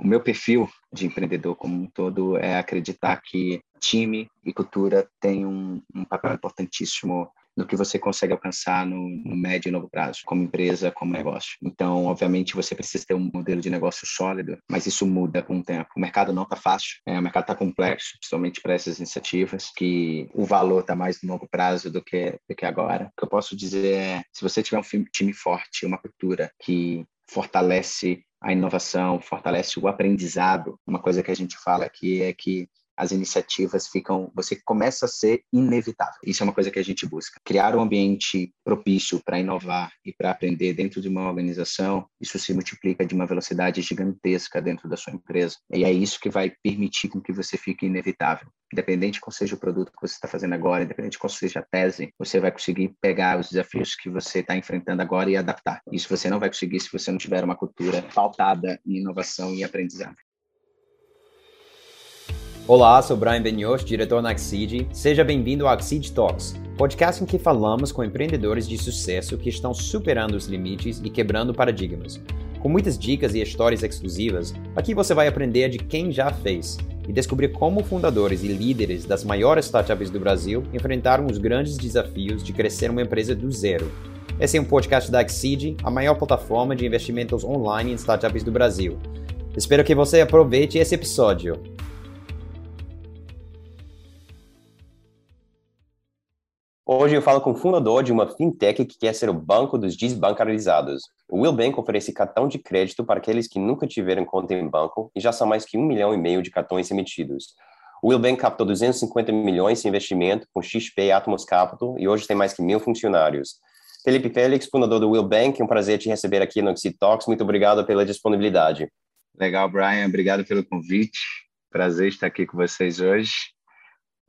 o meu perfil de empreendedor como um todo é acreditar que time e cultura têm um, um papel importantíssimo no que você consegue alcançar no, no, médio e longo prazo, como empresa, como negócio. Então, obviamente, você precisa ter um modelo de negócio sólido, mas isso muda com o tempo. O mercado não está fácil, é, o mercado está complexo, principalmente para essas iniciativas, que o valor está mais no longo prazo do que, do que agora. O que eu posso dizer é, se você tiver um time forte, uma cultura que fortalece a inovação, fortalece o aprendizado. Uma coisa que a gente fala aqui é que as iniciativas ficam, você começa a ser inevitável. Isso é uma coisa que a gente busca. Criar um ambiente propício para inovar e para aprender dentro de uma organização, isso se multiplica de uma velocidade gigantesca dentro da sua empresa. E é isso que vai permitir com que você fique inevitável. Independente qual seja o produto que você está fazendo agora, independente qual seja a tese, você vai conseguir pegar os desafios que você está enfrentando agora e adaptar. Isso você não vai conseguir se você não tiver uma cultura pautada em inovação e aprendizado. Olá, sou Brian Benioff, diretor na Axid. Seja bem-vindo ao Axid Talks, podcast em que falamos com empreendedores de sucesso que estão superando os limites e quebrando paradigmas. Com muitas dicas e histórias exclusivas, aqui você vai aprender de quem já fez e descobrir como fundadores e líderes das maiores startups do Brasil enfrentaram os grandes desafios de crescer uma empresa do zero. Esse é um podcast da Axid, a maior plataforma de investimentos online em startups do Brasil. Espero que você aproveite esse episódio. Hoje eu falo com o fundador de uma fintech que quer ser o banco dos desbancarizados. O Will Bank oferece cartão de crédito para aqueles que nunca tiveram conta em banco e já são mais que um milhão e meio de cartões emitidos. O Will Bank captou 250 milhões em investimento com XP e Atmos Capital e hoje tem mais que mil funcionários. Felipe Félix, fundador do Will Bank, é um prazer te receber aqui no Exit Talks. Muito obrigado pela disponibilidade. Legal, Brian. Obrigado pelo convite. Prazer estar aqui com vocês hoje.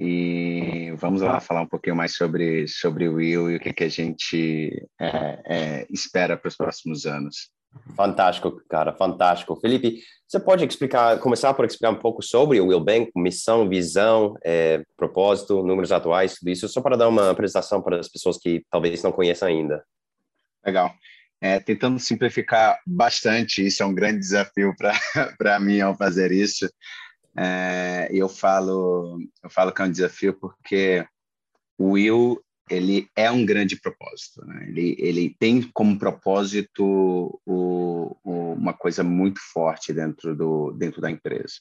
E vamos lá falar um pouquinho mais sobre, sobre o Will e o que, que a gente é, é, espera para os próximos anos. Fantástico, cara, fantástico. Felipe, você pode explicar, começar por explicar um pouco sobre o Will Bank, missão, visão, é, propósito, números atuais, tudo isso, só para dar uma apresentação para as pessoas que talvez não conheçam ainda. Legal. É, tentando simplificar bastante, isso é um grande desafio para mim ao fazer isso. É, eu falo, eu falo que é um desafio porque o Will ele é um grande propósito. Né? Ele, ele tem como propósito o, o, uma coisa muito forte dentro, do, dentro da empresa.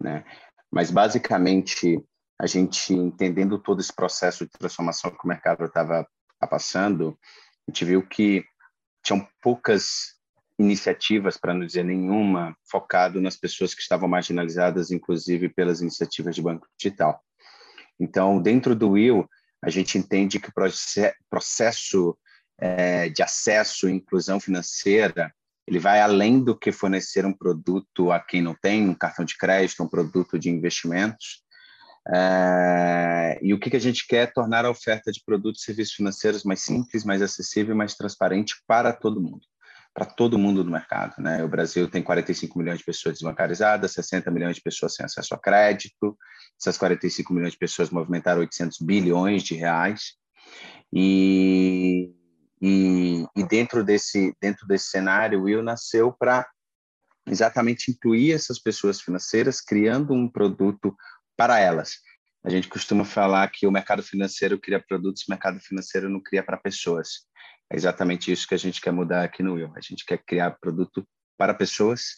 Né? Mas, basicamente, a gente entendendo todo esse processo de transformação que o mercado estava passando, a gente viu que tinham poucas iniciativas, para não dizer nenhuma, focado nas pessoas que estavam marginalizadas, inclusive pelas iniciativas de banco digital. Então, dentro do Will, a gente entende que o processo é, de acesso e inclusão financeira ele vai além do que fornecer um produto a quem não tem um cartão de crédito, um produto de investimentos. É, e o que, que a gente quer é tornar a oferta de produtos e serviços financeiros mais simples, mais acessível e mais transparente para todo mundo para todo mundo no mercado. Né? O Brasil tem 45 milhões de pessoas desbancarizadas, 60 milhões de pessoas sem acesso a crédito, essas 45 milhões de pessoas movimentaram 800 bilhões de reais, e, e, e dentro, desse, dentro desse cenário, o Will nasceu para exatamente incluir essas pessoas financeiras, criando um produto para elas. A gente costuma falar que o mercado financeiro cria produtos, o mercado financeiro não cria para pessoas. É exatamente isso que a gente quer mudar aqui no Will. A gente quer criar produto para pessoas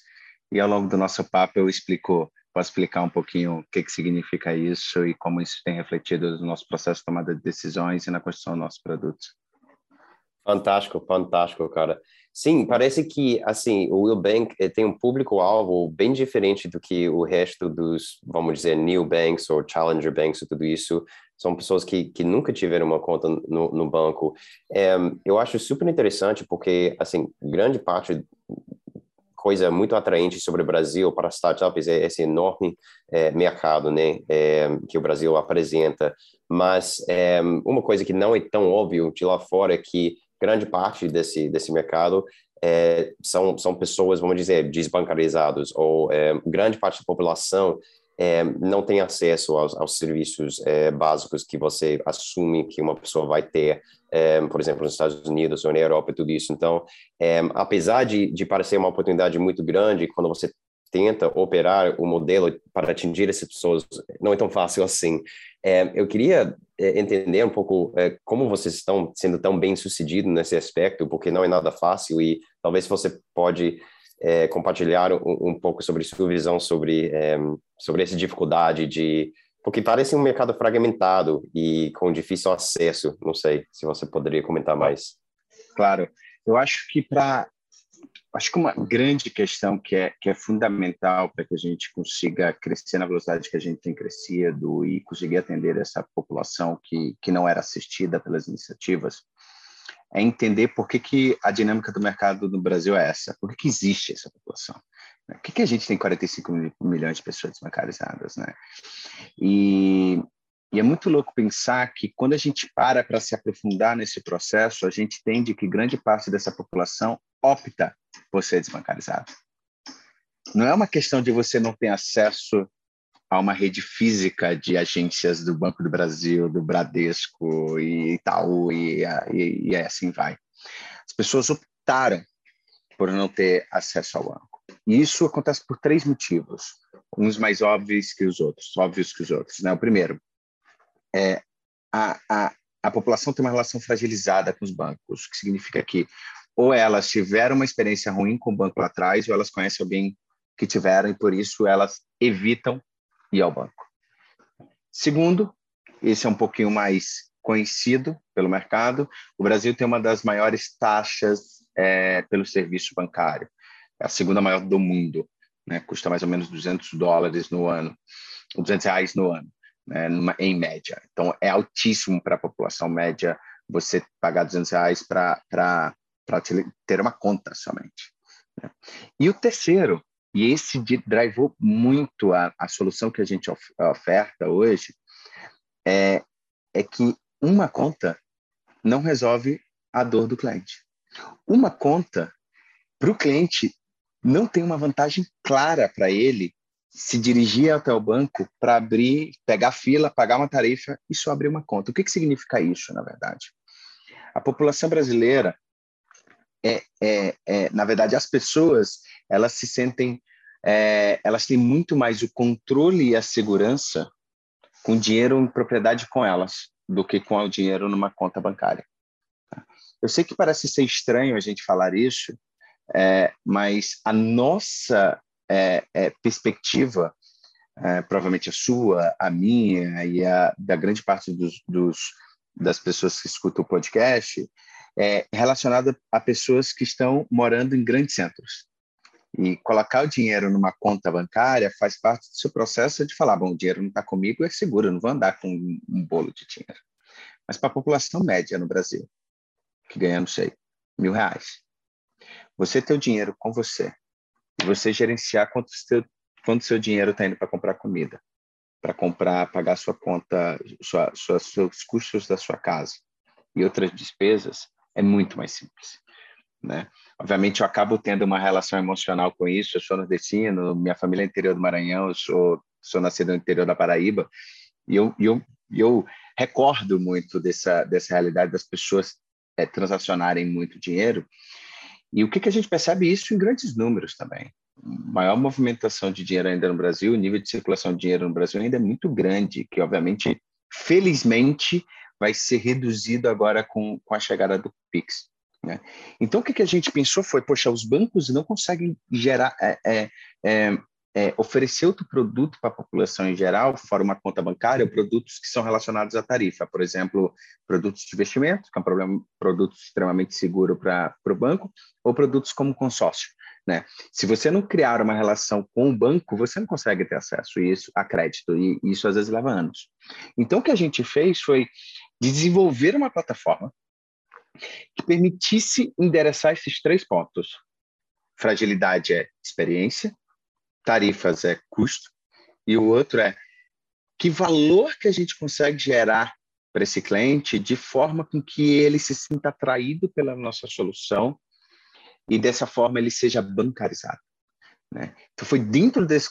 e ao longo do nosso papo eu explico, posso explicar um pouquinho o que, que significa isso e como isso tem refletido no nosso processo de tomada de decisões e na construção dos nossos produtos. Fantástico, fantástico, cara. Sim, parece que assim o Will Bank eh, tem um público-alvo bem diferente do que o resto dos, vamos dizer, new banks ou challenger banks e tudo isso. São pessoas que, que nunca tiveram uma conta no, no banco. É, eu acho super interessante porque, assim, grande parte coisa muito atraente sobre o Brasil para startups é esse enorme é, mercado, né, é, que o Brasil apresenta. Mas é, uma coisa que não é tão óbvio de lá fora é que grande parte desse, desse mercado é, são, são pessoas, vamos dizer, desbancarizadas, ou é, grande parte da população é, não tem acesso aos, aos serviços é, básicos que você assume que uma pessoa vai ter, é, por exemplo, nos Estados Unidos ou na Europa tudo isso. Então, é, apesar de, de parecer uma oportunidade muito grande, quando você tenta operar o modelo para atingir essas pessoas não é tão fácil assim. É, eu queria é, entender um pouco como vocês estão sendo tão bem sucedidos nesse aspecto, porque não é nada fácil e talvez você pode compartilhar um, um, pouco sobre sua visão sobre sobre essa dificuldade de porque parece um mercado fragmentado e com difícil acesso. Não sei se você poderia comentar mais. Claro, eu acho que para acho que uma grande questão que é, que é fundamental para que a gente consiga crescer na velocidade que a gente tem crescido e conseguir atender essa população que, que não era assistida pelas iniciativas é entender por que, que a dinâmica do mercado no Brasil é essa, por que, que existe essa população. Né? Por que, que a gente tem 45 milhões de pessoas desbancarizadas? Né? E, e é muito louco pensar que quando a gente para para se aprofundar nesse processo, a gente entende que grande parte dessa população opta por ser desbancarizado. Não é uma questão de você não ter acesso a uma rede física de agências do Banco do Brasil, do Bradesco e Itaú e, e, e assim vai. As pessoas optaram por não ter acesso ao banco. E isso acontece por três motivos, uns mais óbvios que os outros, óbvios que os outros. Né? O primeiro é a, a, a população tem uma relação fragilizada com os bancos, o que significa que ou elas tiveram uma experiência ruim com o banco lá atrás, ou elas conhecem alguém que tiveram e por isso elas evitam ir ao banco. Segundo, esse é um pouquinho mais conhecido pelo mercado, o Brasil tem uma das maiores taxas é, pelo serviço bancário, é a segunda maior do mundo, né? custa mais ou menos 200 dólares no ano, 200 reais no ano, né? Em média. Então, é altíssimo para a população média você pagar 200 reais para ter uma conta somente. Né? E o terceiro, e esse drivou muito a, a solução que a gente of, oferta hoje, é, é que uma conta não resolve a dor do cliente. Uma conta, para o cliente, não tem uma vantagem clara para ele se dirigir até o banco para abrir, pegar fila, pagar uma tarifa e só abrir uma conta. O que, que significa isso, na verdade? A população brasileira é, é, é, na verdade, as pessoas elas se sentem, é, elas têm muito mais o controle e a segurança com dinheiro em propriedade com elas do que com o dinheiro numa conta bancária. Eu sei que parece ser estranho a gente falar isso, é, mas a nossa é, é, perspectiva, é, provavelmente a sua, a minha e a da grande parte dos, dos das pessoas que escutam o podcast, é relacionada a pessoas que estão morando em grandes centros. E colocar o dinheiro numa conta bancária faz parte do seu processo de falar: bom, o dinheiro não está comigo, é seguro, eu não vou andar com um bolo de dinheiro. Mas para a população média no Brasil, que ganha, não sei, mil reais, você ter o dinheiro com você você gerenciar quanto seu, quanto seu dinheiro está indo para comprar comida, para comprar, pagar sua conta, sua, sua, seus custos da sua casa e outras despesas, é muito mais simples. Né? Obviamente, eu acabo tendo uma relação emocional com isso. Eu sou nordestino, minha família é interior do Maranhão, eu sou, sou nascido no interior da Paraíba, e eu, eu, eu recordo muito dessa, dessa realidade das pessoas é, transacionarem muito dinheiro. E o que, que a gente percebe isso em grandes números também. Maior movimentação de dinheiro ainda no Brasil, o nível de circulação de dinheiro no Brasil ainda é muito grande, que obviamente, felizmente, vai ser reduzido agora com, com a chegada do Pix. Né? Então, o que, que a gente pensou foi, poxa, os bancos não conseguem gerar, é, é, é, é oferecer outro produto para a população em geral, fora uma conta bancária, produtos que são relacionados à tarifa. Por exemplo, produtos de investimento, que é um problema, produto extremamente seguro para o banco, ou produtos como consórcio. Né? Se você não criar uma relação com o banco, você não consegue ter acesso a isso a crédito, e isso às vezes leva anos. Então, o que a gente fez foi desenvolver uma plataforma que permitisse endereçar esses três pontos. Fragilidade é experiência, tarifas é custo, e o outro é que valor que a gente consegue gerar para esse cliente de forma com que ele se sinta atraído pela nossa solução e dessa forma ele seja bancarizado. Né? Então foi dentro desse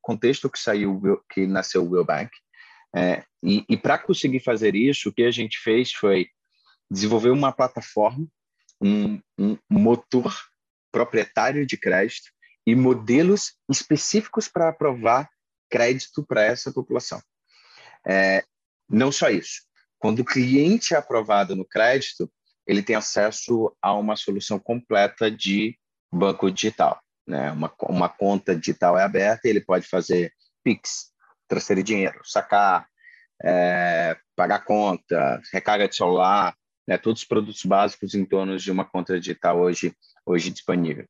contexto que saiu que nasceu o Will Bank é, e, e para conseguir fazer isso o que a gente fez foi desenvolver uma plataforma um, um motor proprietário de crédito e modelos específicos para aprovar crédito para essa população. É, não só isso. Quando o cliente é aprovado no crédito, ele tem acesso a uma solução completa de banco digital. Né? Uma, uma conta digital é aberta, ele pode fazer Pix, transferir dinheiro, sacar, é, pagar conta, recarga de celular, né? todos os produtos básicos em torno de uma conta digital hoje, hoje disponível.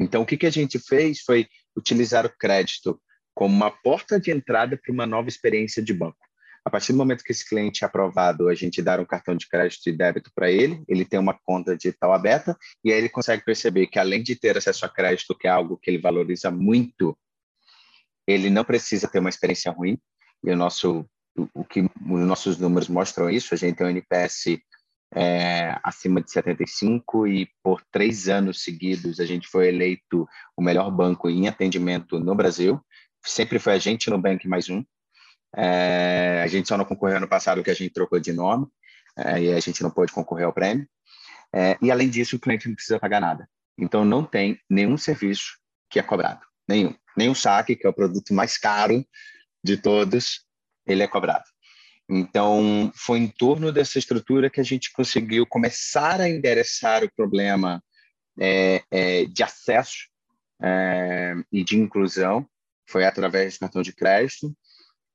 Então, o que, que a gente fez foi utilizar o crédito como uma porta de entrada para uma nova experiência de banco. A partir do momento que esse cliente é aprovado, a gente dá um cartão de crédito e débito para ele, ele tem uma conta digital aberta e aí ele consegue perceber que além de ter acesso a crédito, que é algo que ele valoriza muito, ele não precisa ter uma experiência ruim. E o nosso o que os nossos números mostram isso, a gente tem um NPS é, acima de 75 e por três anos seguidos a gente foi eleito o melhor banco em atendimento no Brasil. Sempre foi a gente no Bank mais um. É, a gente só não concorreu ano passado porque a gente trocou de nome é, e a gente não pôde concorrer ao prêmio. É, e além disso, o cliente não precisa pagar nada. Então, não tem nenhum serviço que é cobrado. Nenhum. O saque, que é o produto mais caro de todos, ele é cobrado. Então, foi em torno dessa estrutura que a gente conseguiu começar a endereçar o problema é, é, de acesso é, e de inclusão. Foi através do cartão de crédito.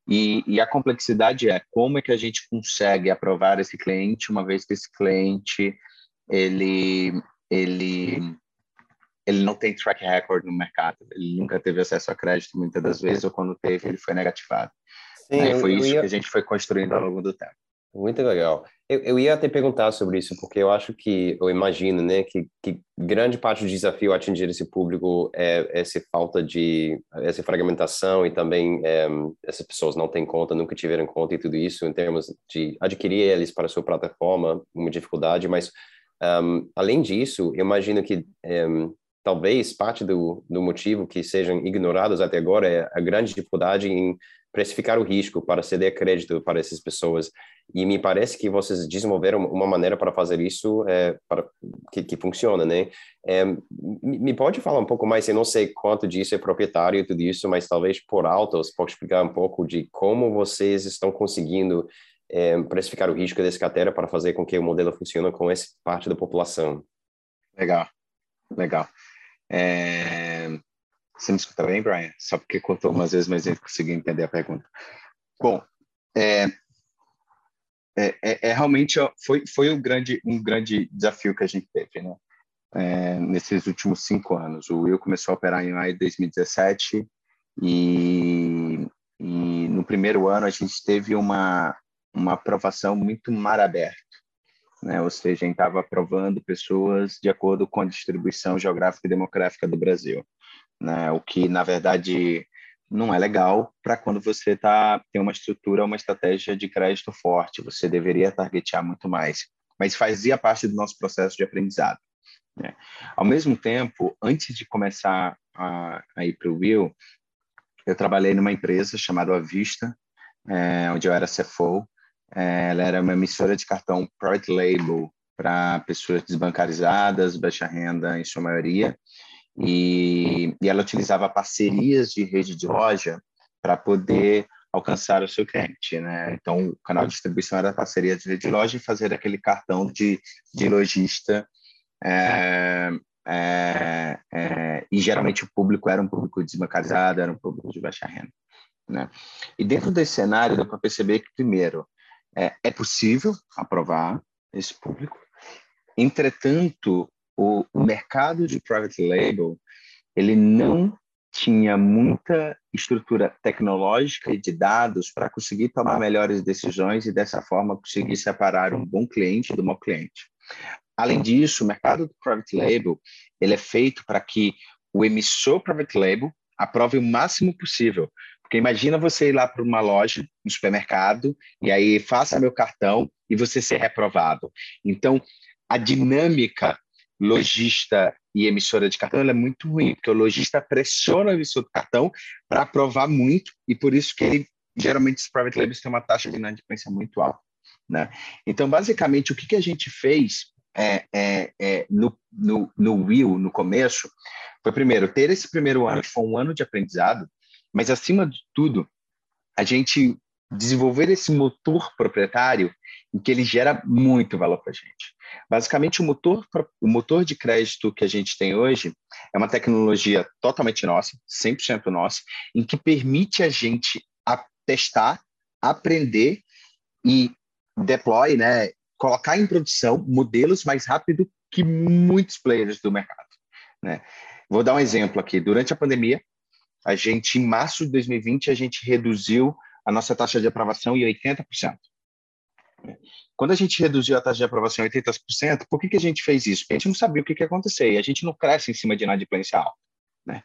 E, e, a complexidade é como é que a gente consegue aprovar esse cliente uma vez que esse cliente ele ele ele não tem track record no mercado ele nunca teve acesso a crédito muitas das vezes ou quando teve ele foi negativado Sim, Aí foi isso ia... que a gente foi construindo ao longo do tempo muito legal. Eu, eu ia até perguntar sobre isso, porque eu acho que, eu imagino, né, que, que grande parte do desafio a atingir esse público é essa falta de, essa fragmentação e também é, essas pessoas não têm conta, nunca tiveram conta e tudo isso, em termos de adquirir eles para a sua plataforma, uma dificuldade, mas um, além disso, eu imagino que um, talvez parte do, do motivo que sejam ignorados até agora é a grande dificuldade em precificar o risco para ceder crédito para essas pessoas. E me parece que vocês desenvolveram uma maneira para fazer isso é, para, que, que funciona, né? É, me pode falar um pouco mais? Eu não sei quanto disso é proprietário tudo isso, mas talvez por alto você pode explicar um pouco de como vocês estão conseguindo é, precificar o risco desse carteira para fazer com que o modelo funcione com essa parte da população. Legal, legal. É... Você me escuta bem, Brian? Só porque cortou umas vezes, mas eu consegui entender a pergunta. Bom, é, é, é, é realmente foi, foi um, grande, um grande desafio que a gente teve, né? É, nesses últimos cinco anos. O Will começou a operar em maio de 2017 e, e no primeiro ano a gente teve uma, uma aprovação muito mar aberto, né? ou seja, a gente estava aprovando pessoas de acordo com a distribuição geográfica e demográfica do Brasil, né? o que, na verdade, não é legal para quando você tá, tem uma estrutura, uma estratégia de crédito forte. Você deveria targetear muito mais. Mas fazia parte do nosso processo de aprendizado. Né? Ao mesmo tempo, antes de começar a, a ir para o Will, eu trabalhei numa empresa chamada Avista, é, onde eu era CFO. É, ela era uma emissora de cartão private label para pessoas desbancarizadas, baixa renda em sua maioria, e, e ela utilizava parcerias de rede de loja para poder alcançar o seu cliente, né? Então, o canal de distribuição era parceria de rede de loja e fazer aquele cartão de, de lojista é, é, é, e geralmente o público era um público desbancarizado, era um público de baixa renda. Né? E dentro desse cenário, dá para perceber que, primeiro, é, é possível aprovar esse público, entretanto, o, mercado de private label ele não tinha muita estrutura tecnológica e de dados para conseguir tomar melhores decisões e dessa forma conseguir separar um bom cliente do mau cliente. Além disso, o mercado do private label ele é feito para que o emissor private label aprove o máximo possível. Porque imagina você ir lá para uma loja, um supermercado, e aí faça meu cartão e você ser reprovado. Então, a dinâmica lojista e emissora de cartão é muito ruim, porque o lojista pressiona o emissor do cartão para aprovar muito, e por isso que ele, geralmente os private labels têm uma taxa de inadimplência muito alta. Né? Então, basicamente, o que, que a gente fez é, é, é, no, no, no Will, no começo, foi primeiro ter esse primeiro ano que foi um ano de aprendizado, mas acima de tudo a gente desenvolver esse motor proprietário em que ele gera muito valor para a gente. Basicamente, o motor, o motor de crédito que a gente tem hoje é uma tecnologia totalmente nossa, 100% nossa, em que permite a gente a testar, aprender e deploy, né, colocar em produção modelos mais rápido que muitos players do mercado. Né? Vou dar um exemplo aqui. Durante a pandemia, a gente, em março de 2020, a gente reduziu a nossa taxa de aprovação em 80%. Quando a gente reduziu a taxa de aprovação em 80%, por que, que a gente fez isso? Porque a gente não sabia o que, que ia acontecer e a gente não cresce em cima de inadimplência alta. Né?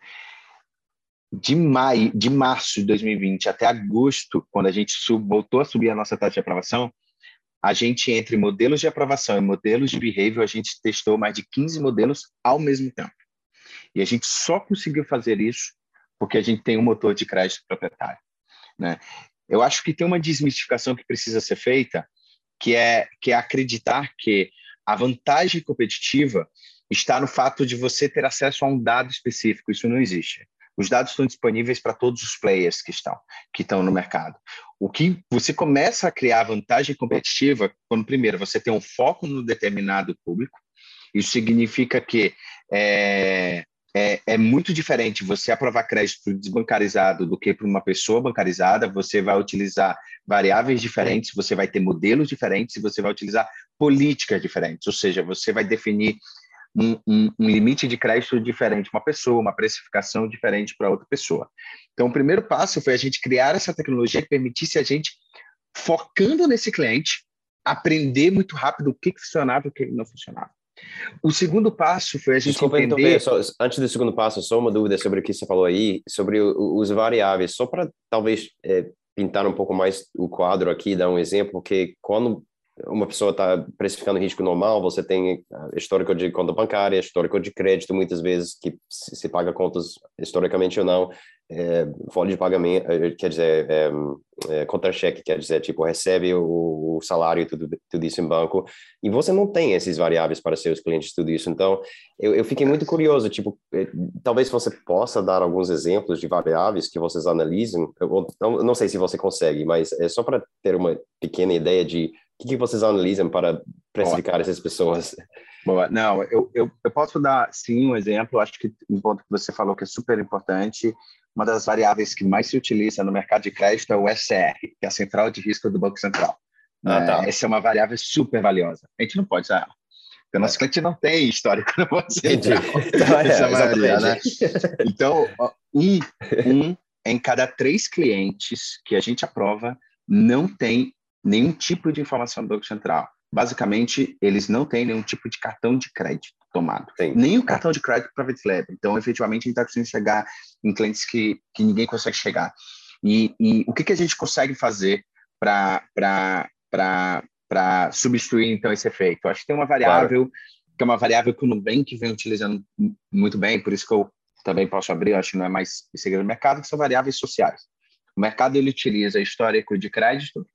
De, maio, de março de 2020 até agosto, quando a gente sub, voltou a subir a nossa taxa de aprovação, a gente, entre modelos de aprovação e modelos de behavior, a gente testou mais de 15 modelos ao mesmo tempo. E a gente só conseguiu fazer isso porque a gente tem um motor de crédito proprietário. Né? Eu acho que tem uma desmistificação que precisa ser feita, que é, que é acreditar que a vantagem competitiva está no fato de você ter acesso a um dado específico. Isso não existe. Os dados estão disponíveis para todos os players que estão, que estão no mercado. O que você começa a criar vantagem competitiva quando, primeiro, você tem um foco no determinado público. Isso significa que é, é, é, muito diferente você aprovar crédito desbancarizado do que para uma pessoa bancarizada. Você vai utilizar variáveis diferentes, você vai ter modelos diferentes e você vai utilizar políticas diferentes. Ou seja, você vai definir um, um, um limite de crédito diferente para uma pessoa, uma precificação diferente para outra pessoa. Então, o primeiro passo foi a gente criar essa tecnologia que permitisse a gente, focando nesse cliente, aprender muito rápido o que funcionava e o que não funcionava. O segundo passo foi a gente Desculpa, entender... Só, antes do segundo passo, só uma dúvida sobre o que você falou aí, sobre o, os variáveis, só para talvez é, pintar um pouco mais o quadro aqui, dar um exemplo, porque quando uma pessoa está precificando risco normal, você tem histórico de conta bancária, histórico de crédito, muitas vezes, que se paga contas historicamente ou não, é, folha de pagamento, eh, quer dizer, é, é, contra-cheque, quer dizer, tipo, recebe o, o, salário e tudo, tudo isso em banco, e você não tem esses variáveis para seus clientes, tudo isso. Então, eu, eu fiquei muito curioso, tipo, eh, talvez você possa dar alguns exemplos de variáveis que vocês analisam, eu, não, não sei se você consegue, mas é só para ter uma pequena ideia de o que, que vocês analisam para precificar essas pessoas? Boa. Não, eu, eu, eu posso dar, sim, um exemplo. Acho que um ponto que você falou que é super importante. Uma das variáveis que mais se utiliza no mercado de crédito é o SR, que é a Central de Risco do Banco Central. Ah, tá. é, essa é uma variável super valiosa. A gente não pode usar ela. Porque o nosso é. cliente não tem histórico no Banco Central. Então, é, maioria, né? Então, um, um em cada três clientes que a gente aprova não tem nenhum tipo de informação do Banco Central. Basicamente, eles não têm nenhum tipo de cartão de crédito tomado. Tem. Nem o cartão de crédito Private Label. Então, efetivamente, a gente está conseguindo chegar em clientes que, que ninguém consegue chegar. E, e o que, que a gente consegue fazer para substituir, então, esse efeito? Eu acho que tem uma variável, claro. que é uma variável que o Nubank vem utilizando muito bem, por isso que eu também posso abrir, acho que não é mais segredo do mercado, que são variáveis sociais. O mercado ele utiliza histórico de crédito,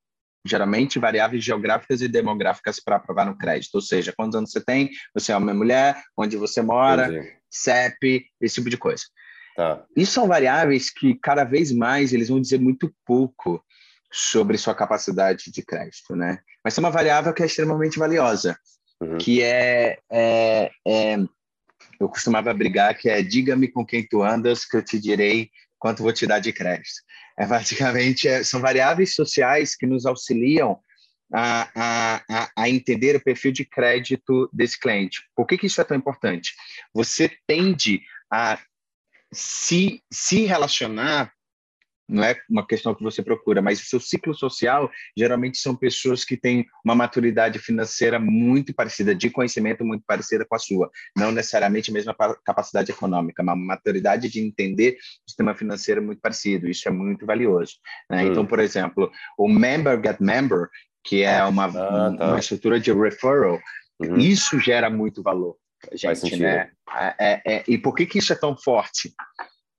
geralmente variáveis geográficas e demográficas para aprovar no crédito, ou seja, quantos anos você tem, você é uma mulher, onde você mora, Entendi. CEP, esse tipo de coisa. Tá. Isso são variáveis que cada vez mais eles vão dizer muito pouco sobre sua capacidade de crédito, né? Mas é uma variável que é extremamente valiosa, uhum. que é, é, é, eu costumava brigar que é diga-me com quem tu andas que eu te direi quanto vou te dar de crédito. É, basicamente, é, são variáveis sociais que nos auxiliam a, a, a, entender o perfil de crédito desse cliente. Por que, que isso é tão importante? Você tende a se, se relacionar não é uma questão que você procura, mas o seu ciclo social geralmente são pessoas que têm uma maturidade financeira muito parecida, de conhecimento muito parecida com a sua, não necessariamente a mesma capacidade econômica, mas uma maturidade de entender o sistema financeiro muito parecido. Isso é muito valioso. Né? Hum. Então, por exemplo, o member get member, que é uma, ah, tá. uma estrutura de referral, uhum. isso gera muito valor. Gente, né? É, é, é, e por que, que isso é tão forte?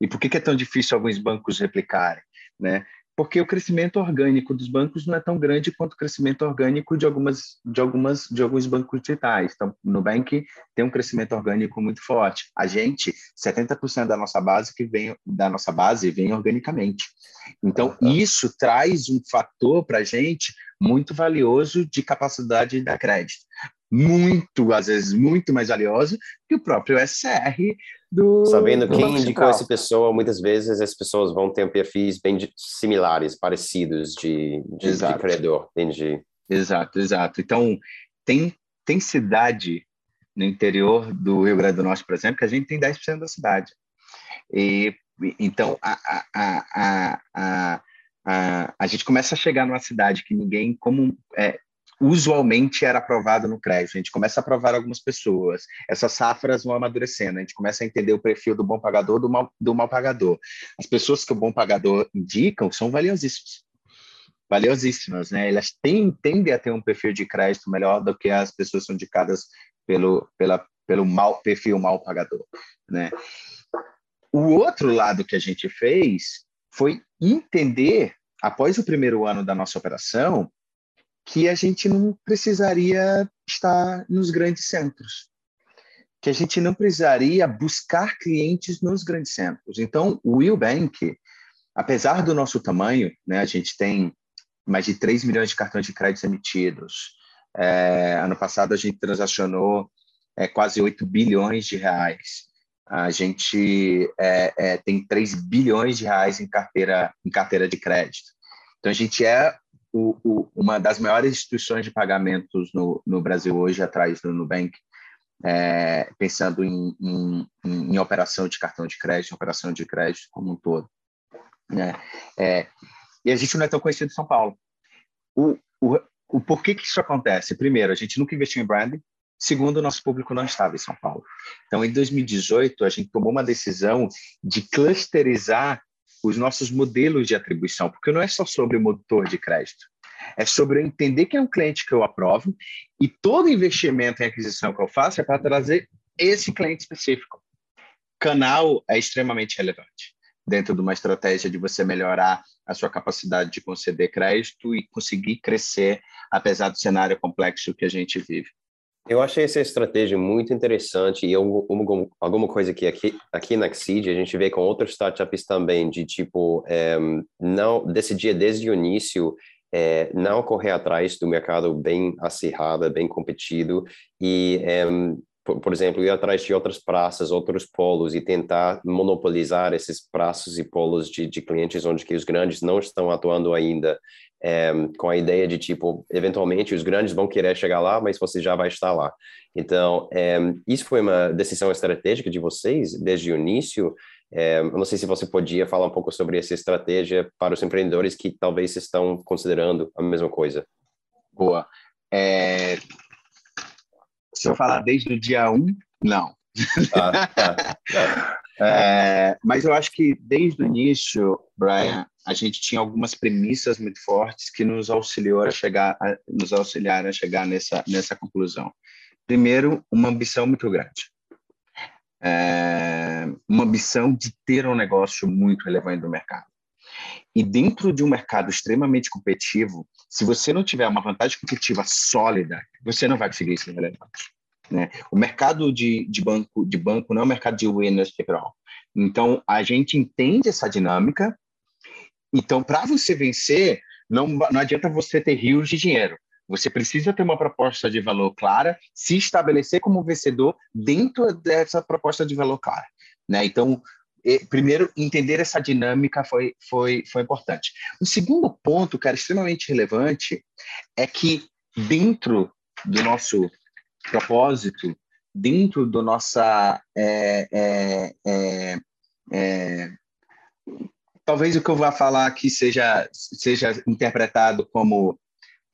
E por que, que é tão difícil alguns bancos replicarem? Né? porque o crescimento orgânico dos bancos não é tão grande quanto o crescimento orgânico de algumas de algumas de alguns bancos digitais. Então, no Bank tem um crescimento orgânico muito forte. A gente, 70% da nossa base que vem da nossa base vem organicamente. Então, isso traz um fator para a gente muito valioso de capacidade de dar crédito muito, às vezes, muito mais valioso que o próprio SR do. Sabendo do quem indicou essa pessoa, muitas vezes as pessoas vão ter perfis bem similares, parecidos de, de, de credor. Entendi. Exato, exato. Então, tem, tem cidade no interior do Rio Grande do Norte, por exemplo, que a gente tem 10% da cidade. E, então, a, a, a, a, a, a gente começa a chegar numa cidade que ninguém, como é, usualmente era aprovado no crédito. A gente começa a aprovar algumas pessoas. Essas safras vão amadurecendo. A gente começa a entender o perfil do bom pagador do mal, do mal pagador. As pessoas que o bom pagador indicam são valiosíssimas. Valiosíssimas, né? Elas têm, tendem a ter um perfil de crédito melhor do que as pessoas são indicadas pelo, pela, pelo mal, perfil mal pagador, né? O outro lado que a gente fez foi entender, após o primeiro ano da nossa operação, que a gente não precisaria estar nos grandes centros, que a gente não precisaria buscar clientes nos grandes centros. Então, o Will Bank, apesar do nosso tamanho, né, a gente tem mais de 3 milhões de cartões de crédito emitidos. É, ano passado a gente transacionou é, quase 8 bilhões de reais. A gente é, é tem 3 bilhões de reais em carteira, em carteira de crédito. Então, a gente é o, o, uma das maiores instituições de pagamentos no, no Brasil hoje, atrás do Nubank, é, pensando em, em, em, operação de cartão de crédito, operação de crédito como um todo. Né? É, e a gente não é tão conhecido em São Paulo. O, o, o porquê que isso acontece? Primeiro, a gente nunca investiu em branding. Segundo, o nosso público não estava em São Paulo. Então, em 2018, a gente tomou uma decisão de clusterizar os nossos modelos de atribuição, porque não é só sobre o motor de crédito, é sobre eu entender que é um cliente que eu aprovo e todo investimento em aquisição que eu faço é para trazer esse cliente específico. Canal é extremamente relevante dentro de uma estratégia de você melhorar a sua capacidade de conceder crédito e conseguir crescer, apesar do cenário complexo que a gente vive. Eu achei essa estratégia muito interessante e alguma, coisa que aqui, aqui na Xseed a gente vê com outras startups também, de tipo, é, não decidir desde o início é, não correr atrás do mercado bem acirrado, bem competido e é, por, por, exemplo, ir atrás de outras praças, outros polos e tentar monopolizar esses praças e polos de, de clientes onde que os grandes não estão atuando ainda, é, com a ideia de tipo, eventualmente os grandes vão querer chegar lá, mas você já vai estar lá. Então, é, isso foi uma decisão estratégica de vocês desde o início. É, eu não sei se você podia falar um pouco sobre essa estratégia para os empreendedores que talvez estão considerando a mesma coisa. Boa. É, se eu falar desde o dia 1, um, não. Ah, tá. é, mas eu acho que desde o início, Brian, a gente tinha algumas premissas muito fortes que nos auxiliou a chegar, a, nos auxiliaram a chegar nessa nessa conclusão. Primeiro, uma ambição muito grande, é, uma ambição de ter um negócio muito relevante no mercado. E dentro de um mercado extremamente competitivo, se você não tiver uma vantagem competitiva sólida, você não vai conseguir ser relevante. Né? O mercado de, de, banco, de banco não é um mercado de winners take all. Então, a gente entende essa dinâmica. Então, para você vencer, não, não adianta você ter rios de dinheiro. Você precisa ter uma proposta de valor clara, se estabelecer como vencedor dentro dessa proposta de valor clara. Né? Então, primeiro, entender essa dinâmica foi, foi, foi importante. O segundo ponto, que era extremamente relevante, é que dentro do nosso propósito dentro do nossa é, é, é, é, talvez o que eu vá falar aqui seja seja interpretado como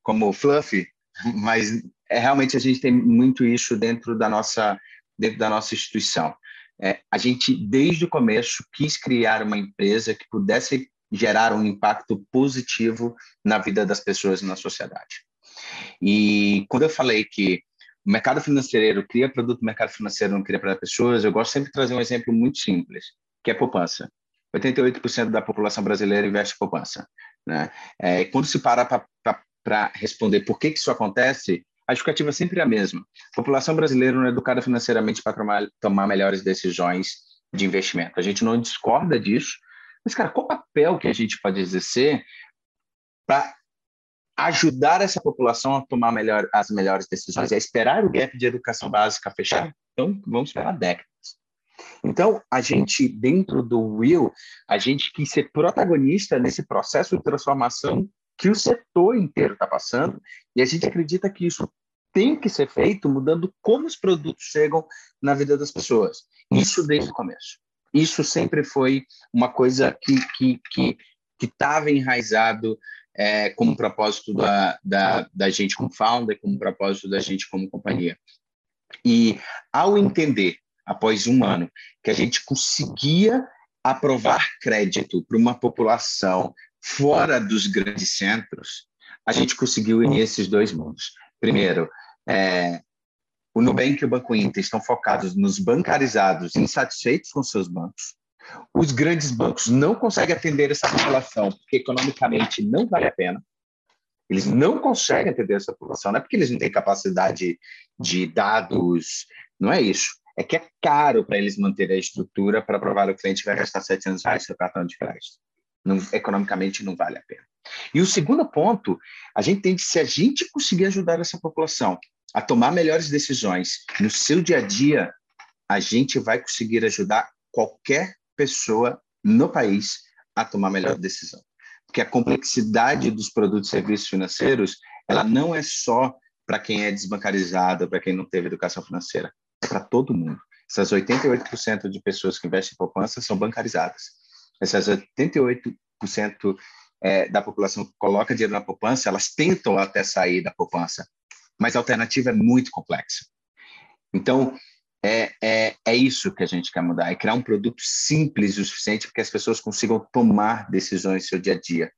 como fluff, mas é realmente a gente tem muito isso dentro da nossa dentro da nossa instituição. É, a gente desde o começo quis criar uma empresa que pudesse gerar um impacto positivo na vida das pessoas e na sociedade. E quando eu falei que o mercado financeiro cria produto, o mercado financeiro não cria para pessoas. Eu gosto sempre de trazer um exemplo muito simples, que é poupança. 88% da população brasileira investe em poupança. Né? É, quando se para para responder por que, que isso acontece, a justificativa é sempre a mesma. A população brasileira não é educada financeiramente para tomar, tomar melhores decisões de investimento. A gente não discorda disso, mas, cara, qual papel que a gente pode exercer para ajudar essa população a tomar melhor, as melhores decisões? É esperar o gap de educação básica fechar? Então, vamos esperar décadas. Então, a gente, dentro do Will, a gente quis ser protagonista nesse processo de transformação que o setor inteiro está passando, e a gente acredita que isso tem que ser feito mudando como os produtos chegam na vida das pessoas. Isso desde o começo. Isso sempre foi uma coisa que que que estava enraizado é, como propósito da, da, da gente como founder, como propósito da gente como companhia. E ao entender, após um ano, que a gente conseguia aprovar crédito para uma população fora dos grandes centros, a gente conseguiu unir esses dois mundos. Primeiro, é, o Nubank e o Banco Inter estão focados nos bancarizados insatisfeitos com seus bancos. Os grandes bancos não conseguem atender essa população porque economicamente não vale a pena. Eles não conseguem atender essa população, não é porque eles não têm capacidade de dados, não é isso. É que é caro para eles manterem a estrutura para provar o cliente vai gastar 700 reais seu cartão de crédito. Não, economicamente não vale a pena. E o segundo ponto, a gente tem que, se a gente conseguir ajudar essa população a tomar melhores decisões no seu dia a dia, a gente vai conseguir ajudar qualquer pessoa no país a tomar melhor decisão. Porque a complexidade dos produtos e serviços financeiros, ela não é só para quem é desbancarizado, para quem não teve educação financeira, é para todo mundo. Essas 88% de pessoas que investem em poupança são bancarizadas. Essas 88% é, da população que coloca dinheiro na poupança, elas tentam até sair da poupança, mas a alternativa é muito complexa. Então, é, é, é isso que a gente quer mudar, é criar um produto simples o suficiente para que as pessoas consigam tomar decisões no seu dia a dia.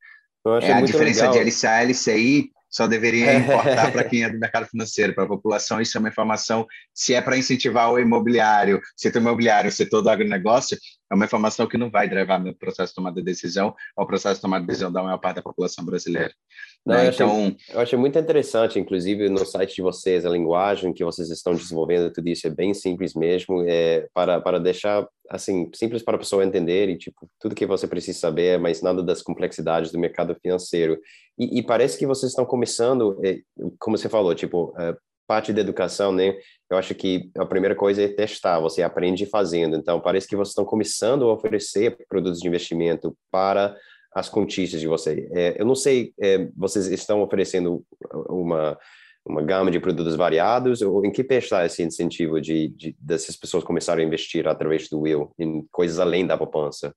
É, a diferença legal. de LCA e LCI só deveria importar para quem é do mercado financeiro, para a população. Isso é uma informação, se é para incentivar o imobiliário, setor imobiliário, setor do agronegócio, é uma informação que não vai levar no processo de tomada de decisão ao processo de tomada de decisão da maior parte da população brasileira. Não, né? eu então, achei, eu achei muito interessante, inclusive no site de vocês, a linguagem que vocês estão desenvolvendo, tudo isso é bem simples mesmo, é, para, para deixar assim simples para a pessoa entender e tipo tudo que você precisa saber, mas nada das complexidades do mercado financeiro. E, e parece que vocês estão começando, é, como você falou, tipo é, parte da educação, né? Eu acho que a primeira coisa é testar, você aprende fazendo. Então, parece que vocês estão começando a oferecer produtos de investimento para as contistas de você. É, eu não sei, é, vocês estão oferecendo uma uma gama de produtos variados, ou em que pé está esse incentivo de, de dessas pessoas começarem a investir através do Will em coisas além da poupança?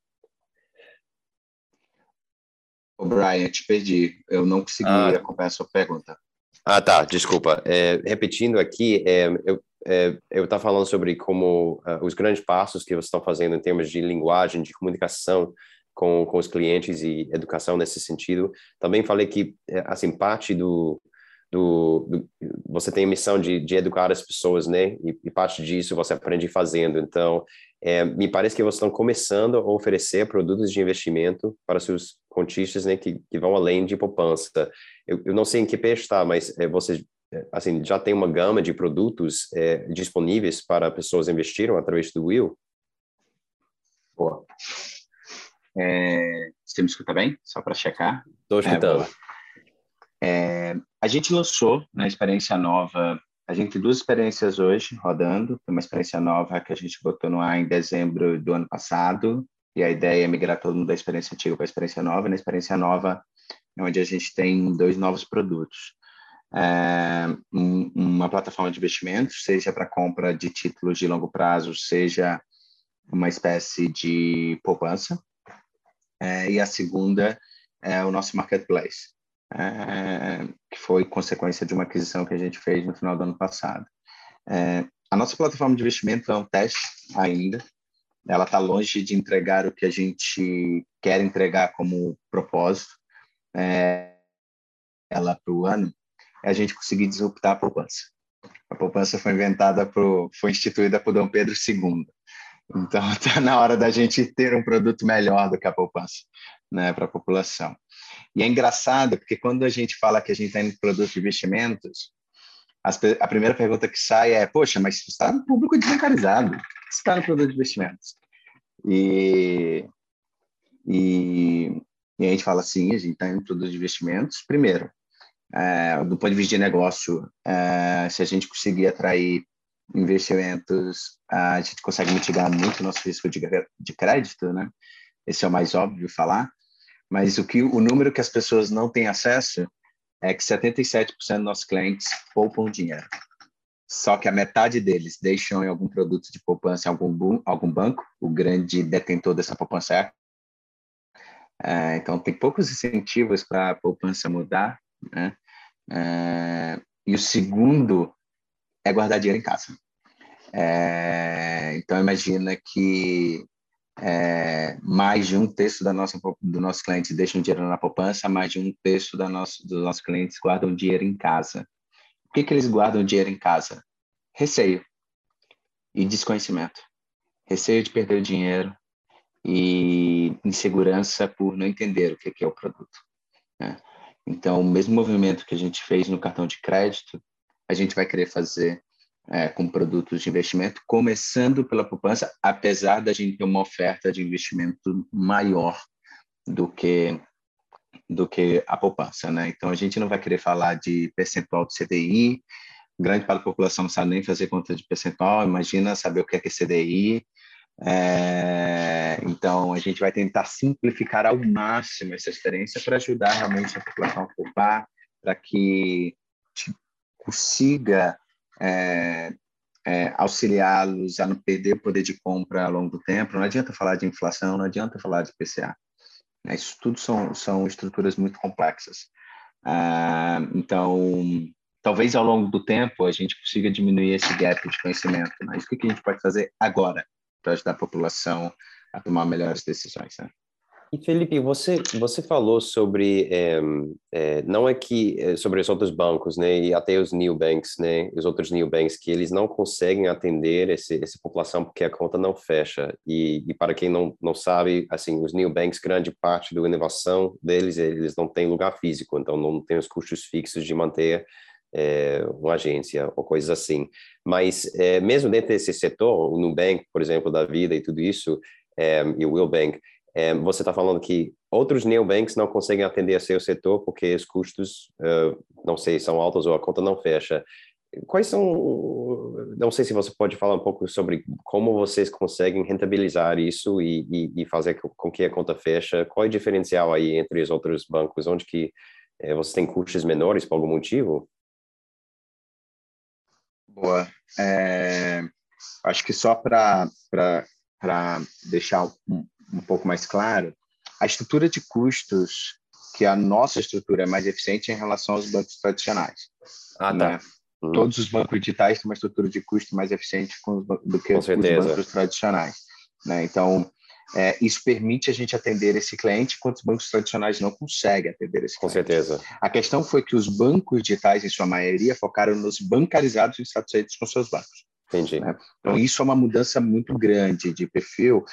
O Brian, te perdi. Eu não consegui ah. acompanhar a sua pergunta. Ah, tá, desculpa. É, repetindo aqui, é, eu é, eu estava falando sobre como uh, os grandes passos que vocês estão fazendo em termos de linguagem, de comunicação com, com os clientes e educação nesse sentido. Também falei que, é, assim, parte do, do, do, você tem a missão de, de educar as pessoas, né? E, e, parte disso você aprende fazendo. Então, é, me parece que vocês estão começando a oferecer produtos de investimento para seus contistas, né? Que, que vão além de poupança. Eu, eu não sei em que pé está, mas é, você é, assim já tem uma gama de produtos é, disponíveis para pessoas investirem através do Will? Boa. É, você me escuta bem? Só para checar. Estou escutando. É, a gente lançou na experiência nova, a gente tem duas experiências hoje rodando. Tem uma experiência nova que a gente botou no ar em dezembro do ano passado, e a ideia é migrar todo mundo da experiência antiga para a experiência nova. Na experiência nova é onde a gente tem dois novos produtos. É, um, uma plataforma de investimentos, seja para compra de títulos de longo prazo, seja uma espécie de poupança. É, e a segunda é o nosso marketplace é, que foi consequência de uma aquisição que a gente fez no final do ano passado. É, a nossa plataforma de investimento é um teste ainda, ela está longe de entregar o que a gente quer entregar como propósito. É, ela para o ano é a gente conseguir disruptar a poupança. A poupança foi inventada por, foi instituída por Dom Pedro II. Então, está na hora da gente ter um produto melhor do que a poupança né, para a população. E é engraçado, porque quando a gente fala que a gente está indo produtos de investimentos, as, a primeira pergunta que sai é: Poxa, mas você está no público desbancarizado, você está no produto de investimentos. E, e, e a gente fala assim: a gente está indo no produto de investimentos. Primeiro, é, do ponto de vista de negócio, é, se a gente conseguir atrair investimentos, a gente consegue mitigar muito o nosso risco de, de crédito, né? Esse é o mais óbvio falar. Mas o que o número que as pessoas não têm acesso é que 77% dos nossos clientes poupam dinheiro. Só que a metade deles deixam em algum produto de poupança em algum, algum banco, o grande detentor dessa poupança é. é então, tem poucos incentivos para a poupança mudar. Né? É, e o segundo é guardar dinheiro em casa. É, então, imagina que é, mais de um terço da nossa, do nosso cliente deixam dinheiro na poupança, mais de um terço da nosso, dos nossos clientes guardam dinheiro em casa. Por que, que eles guardam dinheiro em casa? Receio e desconhecimento. Receio de perder o dinheiro e insegurança por não entender o que, que é o produto. Né? Então, o mesmo movimento que a gente fez no cartão de crédito, a gente vai querer fazer é, com produtos de investimento, começando pela poupança, apesar da gente ter uma oferta de investimento maior do que do que a poupança, né? Então a gente não vai querer falar de percentual de CDI, grande parte da população não sabe nem fazer conta de percentual, imagina saber o que é, que é CDI. É, então a gente vai tentar simplificar ao máximo essa experiência para ajudar realmente a população a poupar, para que consiga é, é, auxiliá-los a não perder o poder de compra ao longo do tempo. Não adianta falar de inflação, não adianta falar de PCA. Né? Isso tudo são, são estruturas muito complexas. Ah, então, talvez ao longo do tempo a gente consiga diminuir esse gap de conhecimento. Mas o que a gente pode fazer agora para ajudar a população a tomar melhores decisões? Né? E Felipe, você você falou sobre é, é, não é que é, sobre os outros bancos, né, e até os new banks, né, os outros new banks que eles não conseguem atender esse, essa população porque a conta não fecha. E, e para quem não não sabe, assim, os new banks grande parte da inovação deles eles não têm lugar físico, então não tem os custos fixos de manter é, uma agência ou coisas assim. Mas mesmo dentro desse setor, o Nubank, por exemplo, da vida e tudo isso, e o Willbank, é, você está falando que outros neobanks não conseguem atender a seu setor porque os custos, uh, não sei, são altos ou a conta não fecha. Quais são, não sei se você pode falar um pouco sobre como vocês conseguem rentabilizar isso e, e, e fazer com que a conta fecha. Qual é o diferencial aí entre os outros bancos? Onde que é, você tem custos menores por algum motivo? Boa. É, acho que só para deixar um pouco mais claro, a estrutura de custos, que a nossa estrutura é mais eficiente em relação aos bancos tradicionais. Ah, tá. Né? Uhum. Todos os bancos digitais têm uma estrutura de custo mais eficiente do que os bancos tradicionais. Né? Então, é, isso permite a gente atender esse cliente, enquanto os bancos tradicionais não conseguem atender esse cliente. Com certeza. A questão foi que os bancos digitais, em sua maioria, focaram nos bancarizados e satisfeitos com seus bancos. Entendi. Né? Então, isso é uma mudança muito grande de perfil.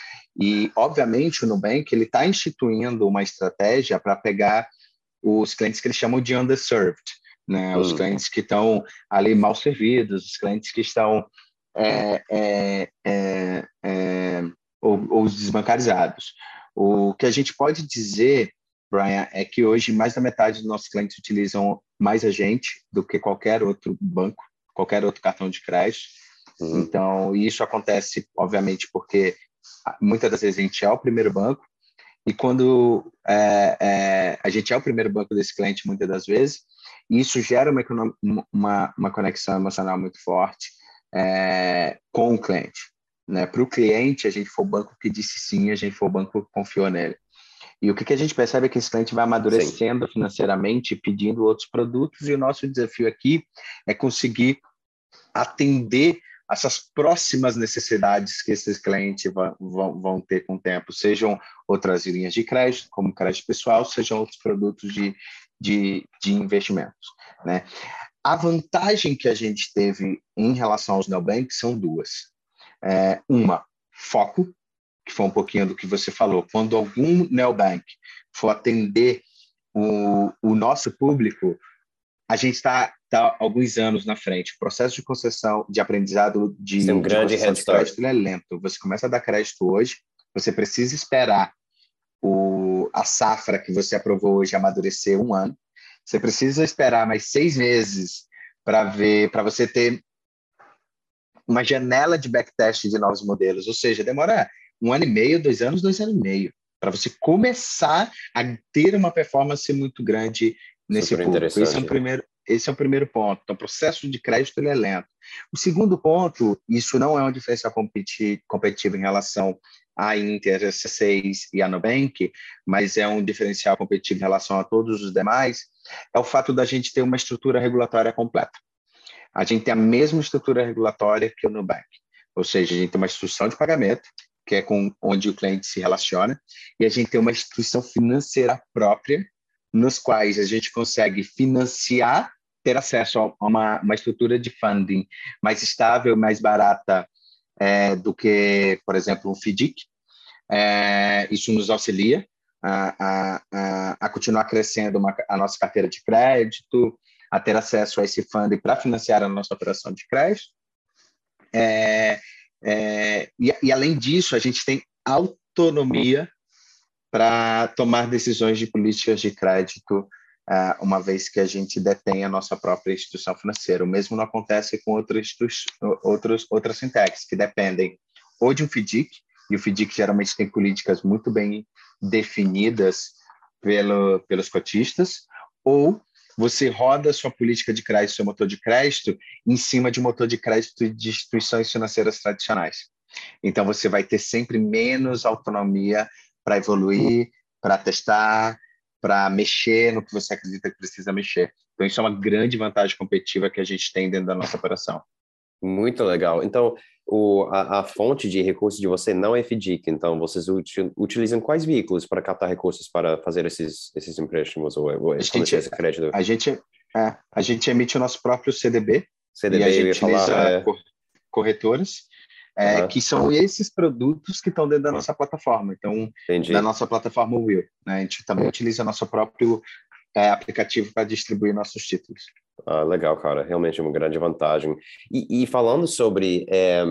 E, obviamente, o Nubank está instituindo uma estratégia para pegar os clientes que eles chamam de underserved, né? os hum. clientes que estão ali mal servidos, os clientes que estão é, é, é, é, ou, ou os desbancarizados. O que a gente pode dizer, Brian, é que hoje mais da metade dos nossos clientes utilizam mais a gente do que qualquer outro banco, qualquer outro cartão de crédito. Uhum. Então, isso acontece, obviamente, porque muitas das vezes a gente é o primeiro banco, e quando é, é, a gente é o primeiro banco desse cliente, muitas das vezes, isso gera uma, uma, uma conexão emocional muito forte é, com o cliente. Né? Para o cliente, a gente foi o banco que disse sim, a gente foi o banco que confiou nele. E o que, que a gente percebe é que esse cliente vai amadurecendo sim. financeiramente, pedindo outros produtos, e o nosso desafio aqui é conseguir atender essas próximas necessidades que esses clientes vão, vão, ter com o tempo, sejam outras linhas de crédito, como crédito pessoal, sejam outros produtos de, de, de investimentos. Né? A vantagem que a gente teve em relação aos neobanks são duas. É, uma, foco, que foi um pouquinho do que você falou. Quando algum neobank for atender o, o nosso público, a gente está tá alguns anos na frente. O processo de concessão, de aprendizado de, um grande de, de crédito é lento. Você começa a dar crédito hoje, você precisa esperar o, a safra que você aprovou hoje amadurecer um ano. Você precisa esperar mais seis meses para ver, para você ter uma janela de backtest de novos modelos. Ou seja, demora um ano e meio, dois anos, dois anos e meio para você começar a ter uma performance muito grande nesse público. Esse é o primeiro, esse é o primeiro ponto. Então, o processo de crédito ele é lento. O segundo ponto, isso não é um diferencial competitivo em relação à Inter, a C6 e a Nubank, mas é um diferencial competitivo em relação a todos os demais, é o fato da gente ter uma estrutura regulatória completa. A gente tem a mesma estrutura regulatória que o Nubank, ou seja, a gente tem uma instrução de pagamento, que é com onde o cliente se relaciona, e a gente tem uma instituição financeira própria, nos quais a gente consegue financiar, ter acesso a uma, uma estrutura de funding mais estável, mais barata é, do que, por exemplo, um FDIC. É, isso nos auxilia a, a, a continuar crescendo uma, a nossa carteira de crédito, a ter acesso a esse funding para financiar a nossa operação de crédito. É, é, e, e, além disso, a gente tem autonomia para tomar decisões de políticas de crédito, uh, uma vez que a gente detém a nossa própria instituição financeira. O mesmo não acontece com outras, outros, outras fintechs, que dependem ou de um FDIC, e o FDIC geralmente tem políticas muito bem definidas pelo, pelos cotistas, ou você roda sua política de crédito, seu motor de crédito, em cima de motor de crédito de instituições financeiras tradicionais. Então, você vai ter sempre menos autonomia para evoluir, para testar, para mexer no que você acredita que precisa mexer. Então, isso é uma grande vantagem competitiva que a gente tem dentro da nossa operação. Muito legal. Então, o, a, a, fonte de recursos de você não é FDIC, então vocês utilizam quais veículos para captar recursos para fazer esses, esses empréstimos ou, ou a gente, esse crédito? A gente, é, a gente emite o nosso próprio CDB, CDB e a gente utiliza falar, é... corretoras, é, uhum. que são esses produtos que estão dentro da nossa plataforma. Então, Entendi. da nossa plataforma Will. Né? A gente também utiliza nosso próprio é, aplicativo para distribuir nossos títulos. Ah, legal, cara. Realmente é uma grande vantagem. E, e falando sobre. É,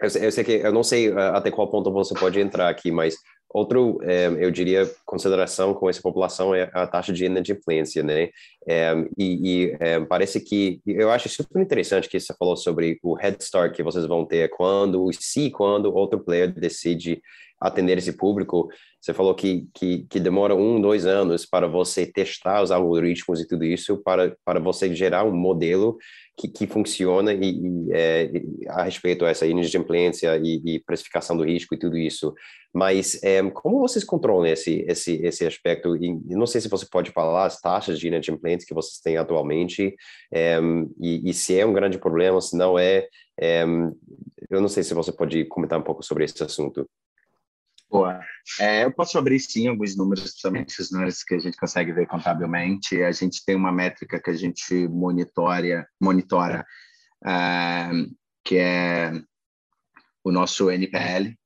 eu, sei que eu não sei ah, até qual ponto você pode entrar aqui, mas outro, é, eu diria, consideração com essa população é a taxa de inadimplência, né? É, e, e é, parece que eu acho super interessante que você falou sobre o head start que vocês vão ter quando, se quando outro player decide atender esse público. Você falou que, que, que, demora um, dois anos para você testar os algoritmos e tudo isso, para, para você gerar um modelo que, que funciona e, e é, a respeito a essa inadimplência e, e, precificação do risco e tudo isso. Mas é, como vocês controlam esse, esse, esse aspecto? E não sei se você pode falar as taxas de inadimplência que vocês têm atualmente é, e, e, se é um grande problema, se não é, é. Eu não sei se você pode comentar um pouco sobre esse assunto. Boa. É, eu posso abrir sim alguns números, principalmente os números que a gente consegue ver contabilmente. A gente tem uma métrica que a gente monitora, uh, que é o nosso NPL.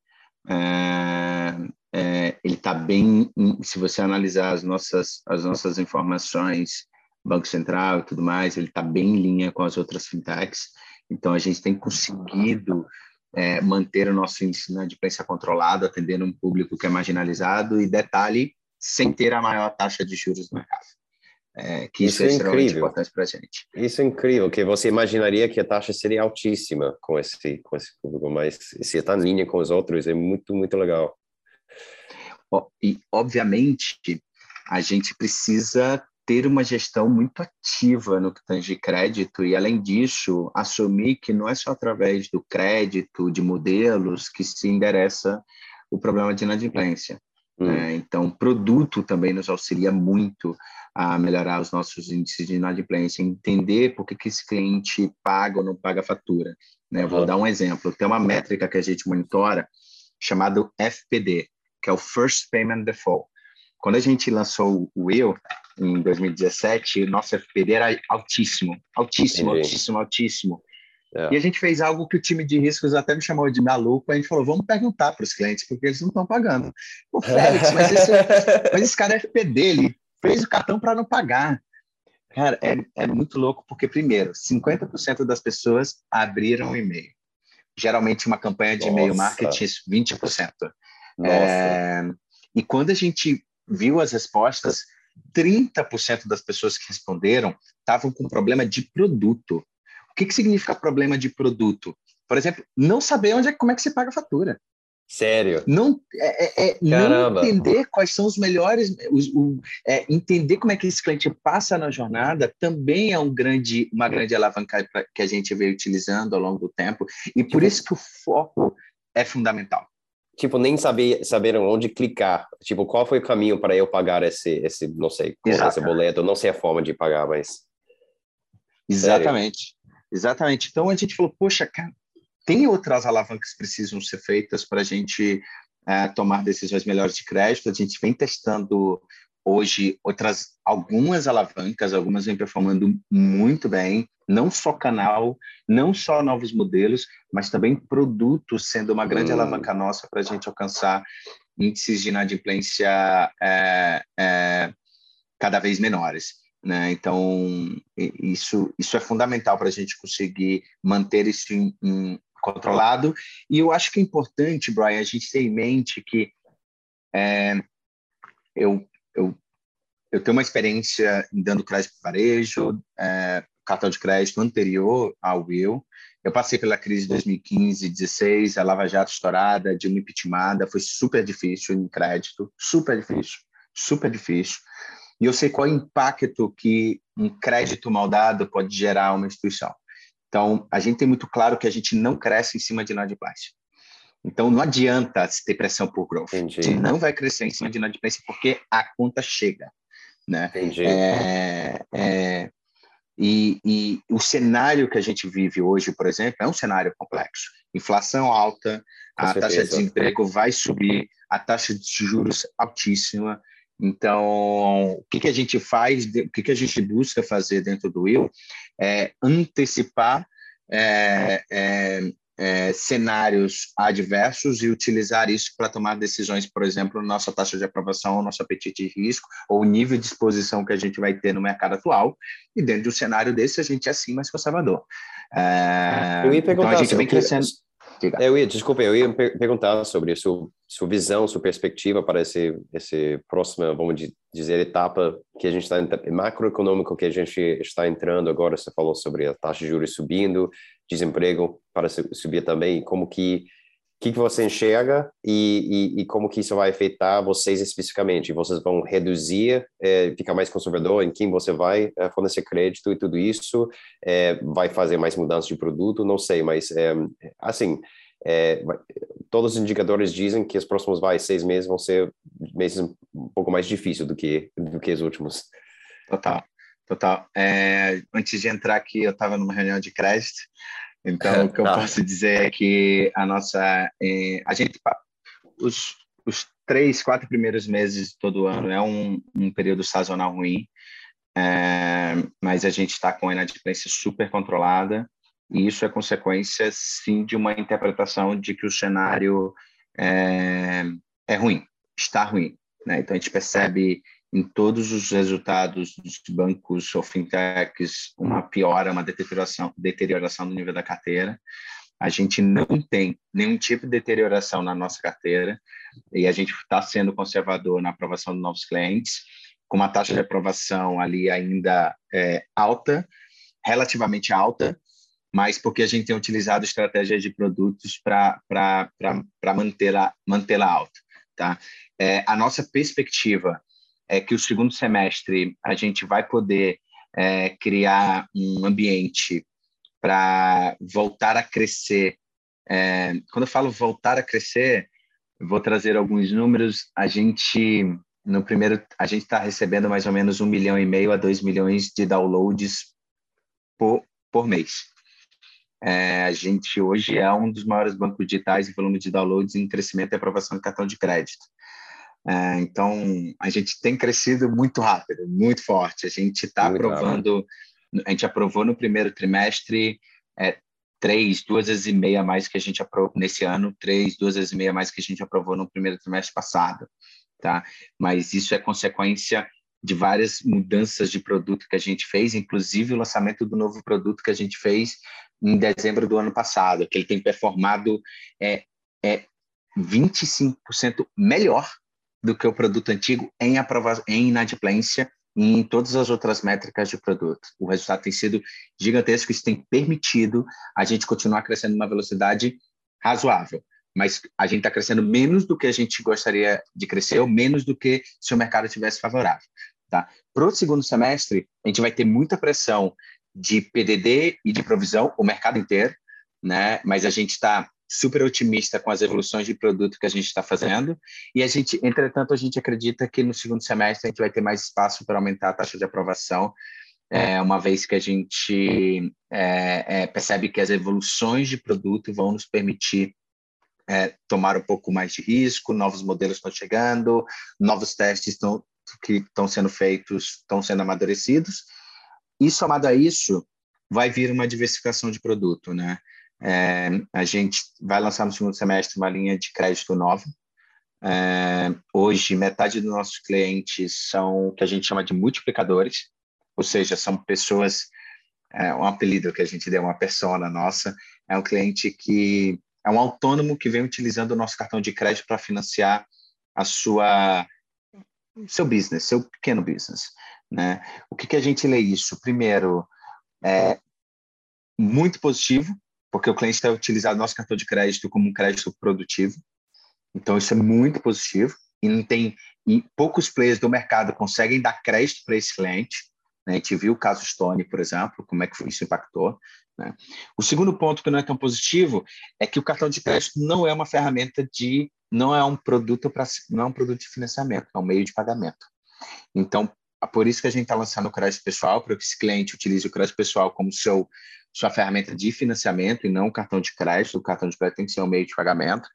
Uh, é, ele está bem, se você analisar as nossas, as nossas informações, Banco Central e tudo mais, ele está bem em linha com as outras fintechs. Então, a gente tem conseguido é, manter o nosso índice de inadimplência controlado, atendendo um público que é marginalizado e, detalhe, sem ter a maior taxa de juros do mercado. É, que isso, isso é, é incrível. importante para a gente. Isso é incrível, que você imaginaria que a taxa seria altíssima com esse, com esse público, mas se está em linha com os outros, é muito, muito legal. E, obviamente, a gente precisa ter uma gestão muito ativa no que tange crédito e, além disso, assumir que não é só através do crédito, de modelos, que se endereça o problema de inadimplência. Hum. É, então, produto também nos auxilia muito a melhorar os nossos índices de inadimplência, entender por que, que esse cliente paga ou não paga a fatura. Né? Uhum. Vou dar um exemplo. Tem uma métrica que a gente monitora chamado FPD, que é o First Payment Default. Quando a gente lançou o Will, em 2017, nosso FPD era altíssimo, altíssimo, Entendi. altíssimo, altíssimo. É. E a gente fez algo que o time de riscos até me chamou de maluco. A gente falou: vamos perguntar para os clientes, porque eles não estão pagando. O Félix, mas esse, mas esse cara é FP dele, fez o cartão para não pagar. Cara, é, é muito louco, porque, primeiro, 50% das pessoas abriram o e-mail. Geralmente, uma campanha de e-mail marketing, 20%. É, e quando a gente viu as respostas, 30% das pessoas que responderam estavam com problema de produto. O que, que significa problema de produto? Por exemplo, não saber onde é, como é que se paga a fatura. Sério? Não, é, é, é não entender quais são os melhores, os, o, é, entender como é que esse cliente passa na jornada também é um grande, uma grande alavanca que a gente veio utilizando ao longo do tempo e por isso que o foco é fundamental. Tipo, nem saber, saber onde clicar. Tipo, qual foi o caminho para eu pagar esse, esse não sei, esse boleto, não sei a forma de pagar, mas... Exatamente. Sério? Exatamente. Então a gente falou, poxa, cara, tem outras alavancas que precisam ser feitas para a gente é, tomar decisões melhores de crédito. A gente vem testando hoje outras algumas alavancas, algumas vêm performando muito bem, não só canal, não só novos modelos, mas também produtos sendo uma grande hum. alavanca nossa para a gente alcançar índices de inadimplência é, é, cada vez menores. Né? Então, isso, isso é fundamental para a gente conseguir manter isso em, em, controlado. E eu acho que é importante, Brian, a gente ter em mente que é, eu, eu, eu tenho uma experiência em dando crédito para varejo, é, cartão de crédito anterior ao Will. Eu passei pela crise de 2015, 16, a Lava Jato estourada, Dilma impeachmentada, foi super difícil em crédito, super difícil, super difícil. E eu sei qual é o impacto que um crédito mal dado pode gerar a uma instituição. Então, a gente tem muito claro que a gente não cresce em cima de inadimplência. Então, não adianta ter pressão por growth. Entendi. Gente não vai crescer em cima de inadimplência porque a conta chega. Né? Entendi. É, é, e, e, o cenário que a gente vive hoje, por exemplo, é um cenário complexo. Inflação alta, Com a certeza. taxa de desemprego vai subir, a taxa de juros altíssima. Então, o que, que a gente faz, o que, que a gente busca fazer dentro do Will é antecipar é, é, é, cenários adversos e utilizar isso para tomar decisões, por exemplo, nossa taxa de aprovação, nosso apetite de risco ou o nível de exposição que a gente vai ter no mercado atual. E dentro de um cenário desse, a gente é sim mais conservador. É, eu ia perguntar, então a gente vem crescendo. Diga. Eu ia, desculpa, eu ia perguntar sobre sua, sua visão, sua perspectiva para esse, esse próxima, vamos dizer, etapa que a gente está macroeconômico que a gente está entrando agora. Você falou sobre a taxa de juros subindo, desemprego para subir também. Como que que, que você enxerga e, e, e, como que isso vai afetar vocês especificamente? Vocês vão reduzir, é, ficar mais conservador em quem você vai é, fornecer crédito e tudo isso? É, vai fazer mais mudanças de produto? Não sei, mas assim, todos os indicadores dizem que os próximos vai, seis meses vão ser meses um pouco mais difíceis do que, do que os últimos. Total, total. É, antes de entrar aqui, eu estava numa reunião de crédito então, o que eu tá. posso dizer é que a nossa. Eh, a gente. Os, os três, quatro primeiros meses de todo ano é um, um período sazonal ruim, é, mas a gente está com a inadimplência super controlada, e isso é consequência, sim, de uma interpretação de que o cenário é, é ruim, está ruim. Né? Então, a gente percebe em todos os resultados dos bancos ou fintechs uma piora, uma deterioração, deterioração do nível da carteira. A gente não tem nenhum tipo de deterioração na nossa carteira e a gente está sendo conservador na aprovação de novos clientes, com uma taxa de aprovação ali ainda é, alta, relativamente alta, mas porque a gente tem utilizado estratégias de produtos para mantê-la mantê alta. Tá? É, a nossa perspectiva é que o segundo semestre a gente vai poder é, criar um ambiente para voltar a crescer. É, quando eu falo voltar a crescer, vou trazer alguns números. A gente no primeiro a gente está recebendo mais ou menos um milhão e meio a dois milhões de downloads por, por mês. É, a gente hoje é um dos maiores bancos digitais em volume de downloads em crescimento e aprovação de cartão de crédito. É, então, a gente tem crescido muito rápido, muito forte. A gente está aprovando, a gente aprovou no primeiro trimestre é, três, duas vezes e meia mais que a gente aprovou nesse ano, três, duas vezes e meia mais que a gente aprovou no primeiro trimestre passado, tá? Mas isso é consequência de várias mudanças de produto que a gente fez, inclusive o lançamento do novo produto que a gente fez em dezembro do ano passado, que ele tem performado é, é 25% melhor do que o produto antigo em, aprova em inadimplência e em todas as outras métricas de produto. O resultado tem sido gigantesco, isso tem permitido a gente continuar crescendo numa velocidade razoável mas a gente está crescendo menos do que a gente gostaria de crescer, ou menos do que se o mercado estivesse favorável. Tá? Para o segundo semestre, a gente vai ter muita pressão de PDD e de provisão, o mercado inteiro, né? mas a gente está super otimista com as evoluções de produto que a gente está fazendo, e a gente, entretanto, a gente acredita que no segundo semestre a gente vai ter mais espaço para aumentar a taxa de aprovação, é, uma vez que a gente é, é, percebe que as evoluções de produto vão nos permitir é, tomar um pouco mais de risco, novos modelos estão chegando, novos testes estão, que estão sendo feitos estão sendo amadurecidos. E somado a isso, vai vir uma diversificação de produto, né? É, a gente vai lançar no segundo semestre uma linha de crédito nova. É, hoje, metade dos nossos clientes são o que a gente chama de multiplicadores, ou seja, são pessoas, é, um apelido que a gente deu, uma persona nossa, é um cliente que é um autônomo que vem utilizando o nosso cartão de crédito para financiar a sua seu business, seu pequeno business, né? O que que a gente lê isso? Primeiro, é muito positivo, porque o cliente está utilizando nosso cartão de crédito como um crédito produtivo. Então isso é muito positivo e não tem e poucos players do mercado conseguem dar crédito para esse cliente. Né? A gente viu o caso Stone, por exemplo, como é que isso impactou. Né? O segundo ponto que não é tão positivo é que o cartão de crédito não é uma ferramenta de, não é um produto para, não é um produto de financiamento, é um meio de pagamento. Então, por isso que a gente está lançando o crédito pessoal, para que esse cliente utilize o crédito pessoal como seu sua ferramenta de financiamento e não o cartão de crédito. O cartão de crédito tem que ser um meio de pagamento.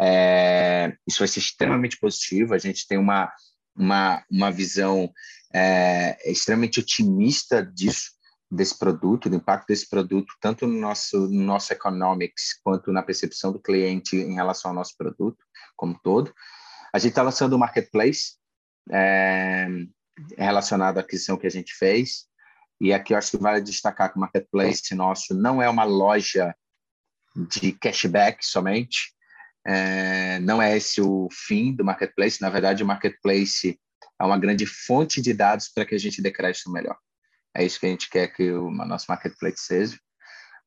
É, isso vai ser extremamente positivo. A gente tem uma, uma, uma visão é, extremamente otimista disso desse produto, do impacto desse produto, tanto no nosso, no nosso economics, quanto na percepção do cliente em relação ao nosso produto como todo. A gente está lançando o um marketplace é, relacionado à aquisição que a gente fez, e aqui eu acho que vale destacar que o marketplace nosso não é uma loja de cashback somente, é, não é esse o fim do marketplace, na verdade o marketplace é uma grande fonte de dados para que a gente dê crédito melhor. É isso que a gente quer que o nosso marketplace seja.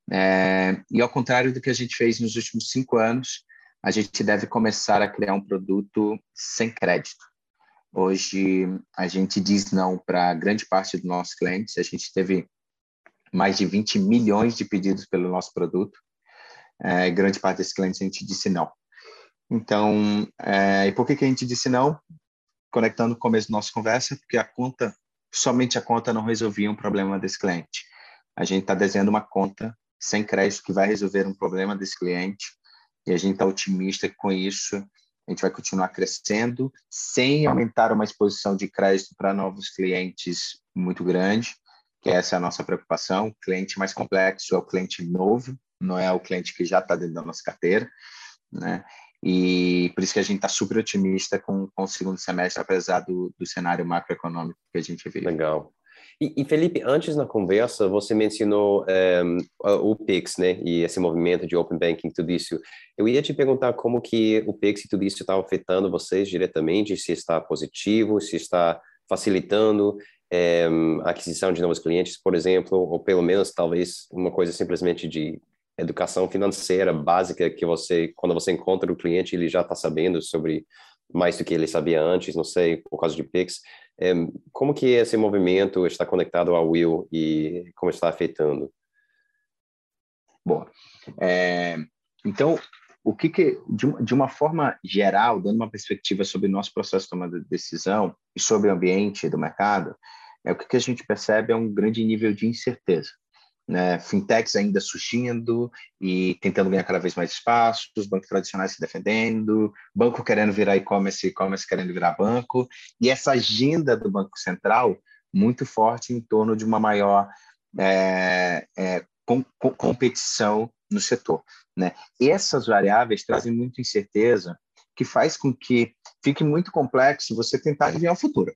É, e ao contrário do que a gente fez nos últimos cinco anos, a gente deve começar a criar um produto sem crédito. Hoje a gente diz não para grande parte dos nossos clientes. A gente teve mais de 20 milhões de pedidos pelo nosso produto. É, grande parte desses clientes a gente disse não. Então, é, e por que, que a gente disse não? Conectando o começo da nossa conversa, porque a conta somente a conta não resolvia um problema desse cliente. A gente está desenhando uma conta sem crédito que vai resolver um problema desse cliente e a gente está otimista com isso a gente vai continuar crescendo sem aumentar uma exposição de crédito para novos clientes muito grande, que essa é a nossa preocupação. O cliente mais complexo é o cliente novo, não é o cliente que já está dentro da nossa carteira, né? E por isso que a gente está super otimista com, com o segundo semestre, apesar do, do cenário macroeconômico que a gente vive. Legal. E, e, Felipe, antes na conversa, você mencionou um, ehm, o Pix, né? E esse movimento de Open Banking, tudo isso. Eu ia te perguntar como que o Pix e tudo isso está afetando vocês diretamente, se está positivo, se está facilitando um, ehm, a aquisição de novos clientes, por exemplo, ou pelo menos talvez uma coisa simplesmente de educação financeira básica que você, quando você encontra o cliente, ele já está sabendo sobre mais do que ele sabia antes, não sei, por causa de Pix. É, como que esse movimento está conectado ao Will e como está afetando? Bom, é, então, o que, que de, de uma forma geral, dando uma perspectiva sobre o nosso processo de tomada de decisão e sobre o ambiente do mercado, é o que, que a gente percebe é um grande nível de incerteza né, fintechs ainda surgindo e tentando ganhar cada vez mais espaço, os bancos tradicionais se defendendo, banco querendo virar e-commerce, e-commerce querendo virar banco, e essa agenda do Banco Central muito forte em torno de uma maior é, é, com, com, competição no setor. Né? Essas variáveis trazem muita incerteza, que faz com que fique muito complexo você tentar adivinhar o futuro.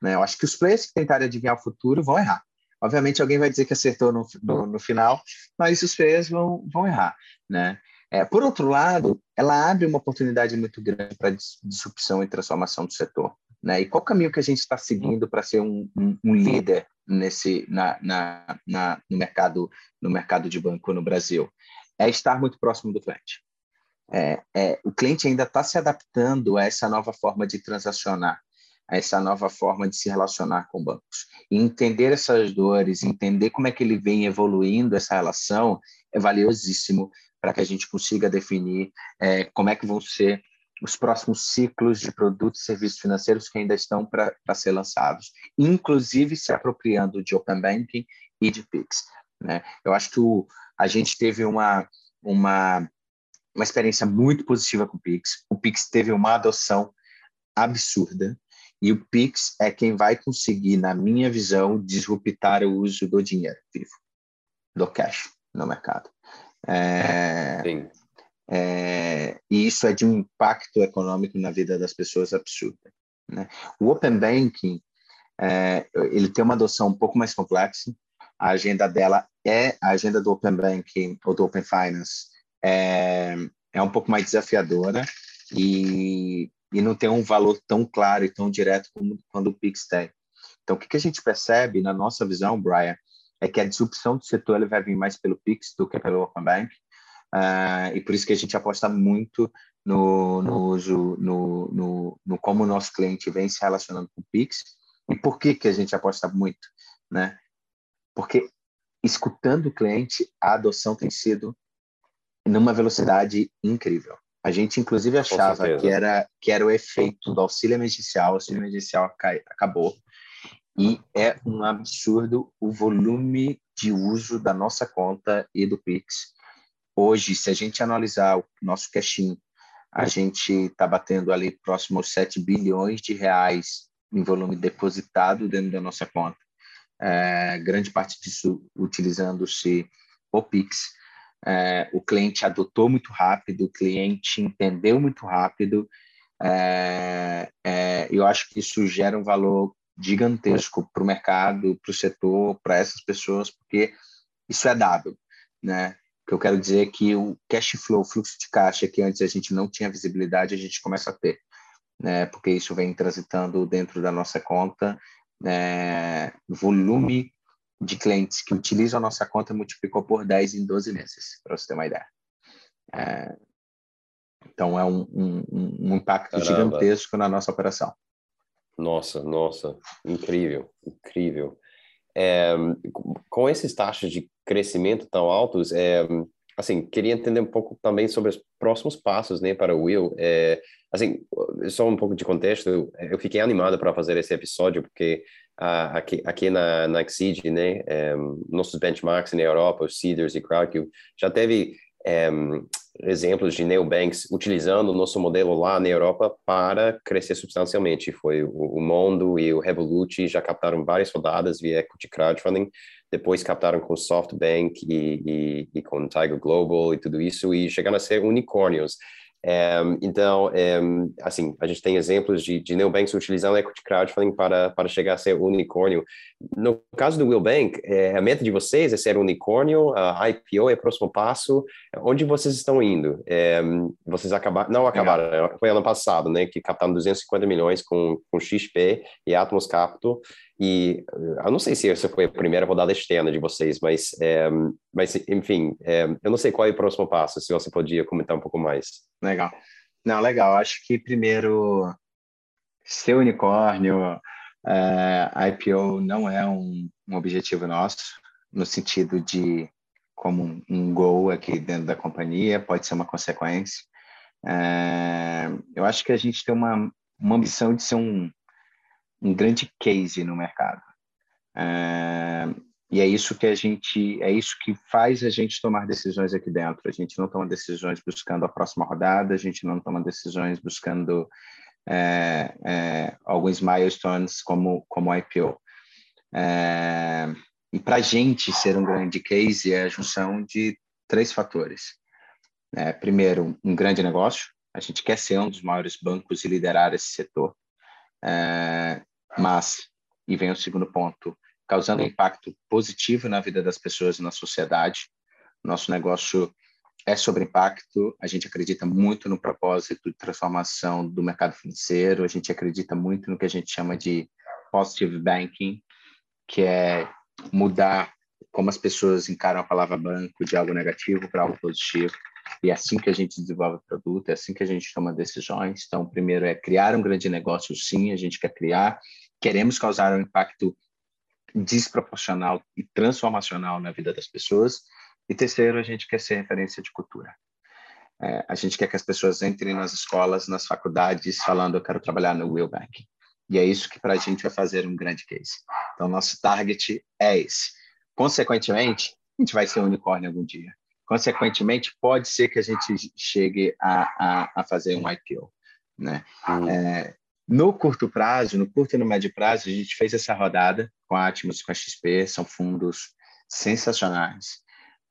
Né? Eu acho que os players que tentarem adivinhar o futuro vão errar. Obviamente, alguém vai dizer que acertou no, no, no final, mas os players vão, vão errar. Né? É, por outro lado, ela abre uma oportunidade muito grande para disrupção e transformação do setor. Né? E qual caminho que a gente está seguindo para ser um, um, um, líder nesse na, na, na, no mercado no mercado de banco no Brasil? É estar muito próximo do cliente. É, é, o cliente ainda está se adaptando a essa nova forma de transacionar, a essa nova forma de se relacionar com bancos. E entender essas dores, entender como é que ele vem evoluindo essa relação, é valiosíssimo para que a gente consiga definir é, como é que vão ser os próximos ciclos de produtos e serviços financeiros que ainda estão para ser lançados, inclusive se apropriando de Open Banking e de PIX. Né? Eu acho que o, a gente teve uma, uma, uma experiência muito positiva com o Pix. O Pix teve uma adoção absurda, e o Pix é quem vai conseguir, na minha visão, disruptar o uso do dinheiro vivo, do cash no mercado. É. É, e isso é de um impacto econômico na vida das pessoas absurdo. Né? O Open Banking é, ele tem uma adoção um pouco mais complexa. A agenda dela é a agenda do Open Banking ou do Open Finance é, é um pouco mais desafiadora e, e não tem um valor tão claro e tão direto como quando o Pix tem. Então, o que, que a gente percebe na nossa visão, Brian, é que a disrupção do setor ele vai vir mais pelo Pix do que pelo Open Bank. Uh, e por isso que a gente aposta muito no, no uso, no, no, no, como o nosso cliente vem se relacionando com o Pix. E por que, que a gente aposta muito? Né? Porque escutando o cliente, a adoção tem sido numa velocidade incrível. A gente, inclusive, achava que era, que era o efeito do auxílio emergencial, o auxílio emergencial acabou, e é um absurdo o volume de uso da nossa conta e do Pix. Hoje, se a gente analisar o nosso cash-in, a gente está batendo ali próximo aos 7 bilhões de reais em volume depositado dentro da nossa conta. É, grande parte disso utilizando-se o Pix. É, o cliente adotou muito rápido, o cliente entendeu muito rápido. É, é eu acho que isso gera um valor gigantesco para o mercado, para o setor, para essas pessoas, porque isso é dado, né? Que eu quero dizer é que o cash flow, o fluxo de caixa que antes a gente não tinha visibilidade, a gente começa a ter, né? Porque isso vem transitando dentro da nossa conta, né? volume de clientes que utilizam a nossa conta multiplicou por 10 em 12 meses, para você ter uma ideia. É, então, é um, um, um impacto Caramba. gigantesco na nossa operação. Nossa, nossa, incrível, incrível. É, com esses taxas de crescimento tão altos, é, assim, queria entender um pouco também sobre os próximos passos, né, para o Will. É, assim, só um pouco de contexto, eu fiquei animado para fazer esse episódio, porque uh, aqui, aqui na, na Exceed, né, é, nossos benchmarks na Europa, os Cedars e Crowdcube, já teve é, exemplos de neobanks utilizando o nosso modelo lá na Europa para crescer substancialmente. Foi o, o Mondo e o Revolut já captaram várias rodadas via equity crowdfunding, depois captaram com SoftBank e, e, e com Tiger Global e tudo isso, e chegaram a ser unicórnios. Um, então, um, assim, a gente tem exemplos de, de neobanks utilizando equity crowdfunding para, para chegar a ser unicórnio. No caso do Willbank, é, a meta de vocês é ser unicórnio, a IPO é o próximo passo. Onde vocês estão indo? Vocês acabaram, não acabaram, foi ano passado, né, que captaram 250 milhões com, com XP e Atmos Capital. E eh, eu não sei se essa foi a primeira rodada externa de vocês, mas, é, mas enfim, é, eu não sei qual é o próximo passo, se você podia comentar um pouco mais. Legal. Não, legal. Acho que primeiro, ser unicórnio, é, IPO não é um, um, objetivo nosso, no sentido de como um, goal aqui dentro da companhia, pode ser uma consequência. Eu acho que a gente tem uma, uma ambição de ser um um grande case no mercado. É, e é isso que a gente, é isso que faz a gente tomar decisões aqui dentro. A gente não toma decisões buscando a próxima rodada, a gente não toma decisões buscando é, é, alguns milestones como como IPO. É, e para a gente ser um grande case é a junção de três fatores. É, primeiro, um grande negócio. A gente quer ser um dos maiores bancos e liderar esse setor. É, mas, e vem o segundo ponto, causando impacto positivo na vida das pessoas e na sociedade. Nosso negócio é sobre impacto, a gente acredita muito no propósito de transformação do mercado financeiro, a gente acredita muito no que a gente chama de positive banking, que é mudar como as pessoas encaram a palavra banco de algo negativo para algo positivo. E é assim que a gente desenvolve o produto, é assim que a gente toma decisões. Então, primeiro é criar um grande negócio, sim, a gente quer criar. Queremos causar um impacto desproporcional e transformacional na vida das pessoas. E terceiro, a gente quer ser referência de cultura. É, a gente quer que as pessoas entrem nas escolas, nas faculdades, falando: eu quero trabalhar no Will Bank. E é isso que para a gente vai fazer um grande case. Então, nosso target é esse. Consequentemente, a gente vai ser um unicórnio algum dia. Consequentemente, pode ser que a gente chegue a, a, a fazer um IPO. Né? Hum. É, no curto prazo, no curto e no médio prazo, a gente fez essa rodada com a Atmos, com a XP, são fundos sensacionais.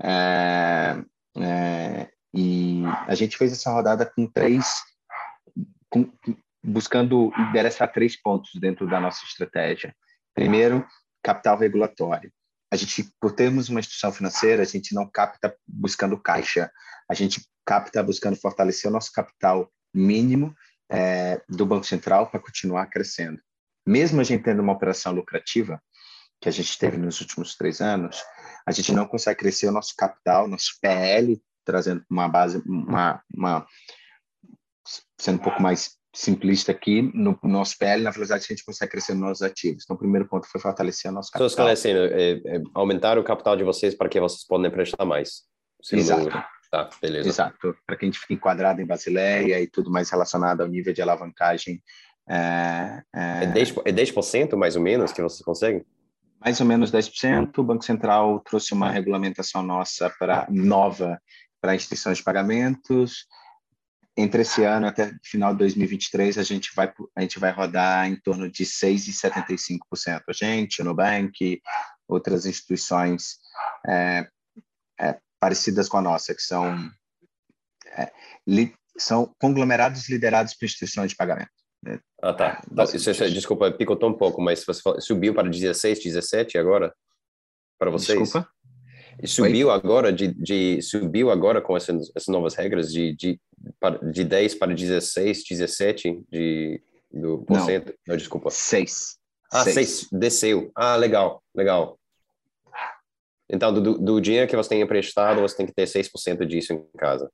É, é, e a gente fez essa rodada com três, com, buscando endereçar três pontos dentro da nossa estratégia. Primeiro, capital regulatório. A gente, por termos uma instituição financeira, a gente não capta buscando caixa, a gente capta buscando fortalecer o nosso capital mínimo é, do Banco Central para continuar crescendo. Mesmo a gente tendo uma operação lucrativa, que a gente teve nos últimos três anos, a gente não consegue crescer o nosso capital, nosso PL, trazendo uma base, uma, uma sendo um pouco mais simplista aqui, no nosso PL, na velocidade que a gente consegue crescer nos nossos ativos. Então, o primeiro ponto foi fortalecer o nosso capital. Só esclarecendo, é, é, aumentar o capital de vocês para que vocês possam prestar mais. Exato. Tá, beleza. Exato, para que a gente fique enquadrado em Basileia e tudo mais relacionado ao nível de alavancagem. É, é... é 10%, é 10% mais ou menos que vocês conseguem? Mais ou menos 10%. O Banco Central trouxe uma regulamentação nossa para nova para instituições de pagamentos. Entre esse ano até final de 2023, a gente vai a gente vai rodar em torno de 6,75%. A gente, o Nubank, outras instituições é, é, parecidas com a nossa, que são, é, li, são conglomerados liderados por instituições de pagamento. Né? Ah, tá. É, desculpa, picotou um pouco, mas você subiu para 16, 17 agora? Para vocês? Desculpa? E subiu agora de, de subiu agora com essas, essas novas regras de, de, de 10 para 16, 17 de, do porcento? Não, Não desculpa. 6. Ah, 6. Desceu. Ah, legal, legal. Então, do, do dinheiro que você tem emprestado, você tem que ter 6% disso em casa.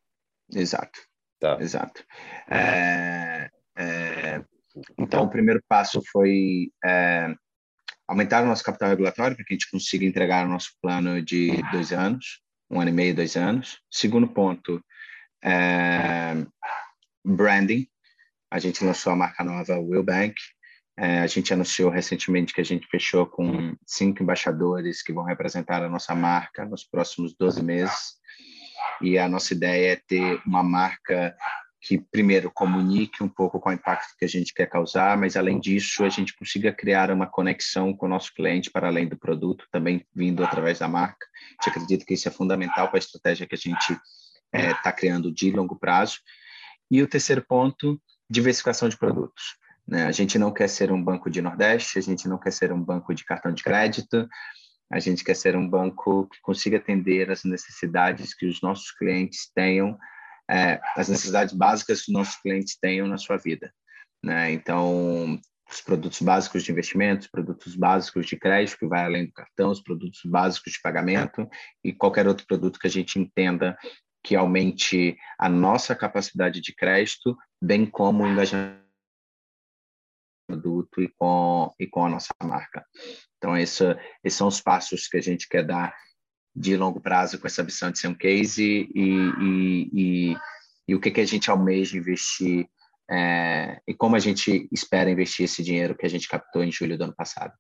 Exato. Tá. Exato. É, é, então, o primeiro passo foi é, aumentar o nosso capital regulatório para que a gente consiga entregar o nosso plano de dois anos, um ano e meio, dois anos. Segundo ponto, é, branding. A gente lançou a marca nova Will Bank, é, a gente anunciou recentemente que a gente fechou com cinco embaixadores que vão representar a nossa marca nos próximos 12 meses. E a nossa ideia é ter uma marca que, primeiro, comunique um pouco com o impacto que a gente quer causar, mas, além disso, a gente consiga criar uma conexão com o nosso cliente para além do produto, também vindo através da marca. A gente acredita que isso é fundamental para a estratégia que a gente está é, tá criando de longo prazo. E o terceiro ponto, diversificação de produtos. Né? A gente não quer ser um banco de Nordeste, a gente não quer ser um banco de cartão de crédito, a gente quer ser um banco que consiga atender as necessidades que os nossos clientes tenham, é, as necessidades básicas que os nossos clientes tenham na sua vida. Né? Então, os produtos básicos de investimento, os produtos básicos de crédito, que vai além do cartão, os produtos básicos de pagamento e qualquer outro produto que a gente entenda que aumente a nossa capacidade de crédito, bem como o engajamento produto e com, e com a nossa marca. Então, esse, esses são os passos que a gente quer dar de longo prazo com essa missão de ser um case e, e, e, e o que, que a gente almeja investir é, e como a gente espera investir esse dinheiro que a gente captou em julho do ano passado.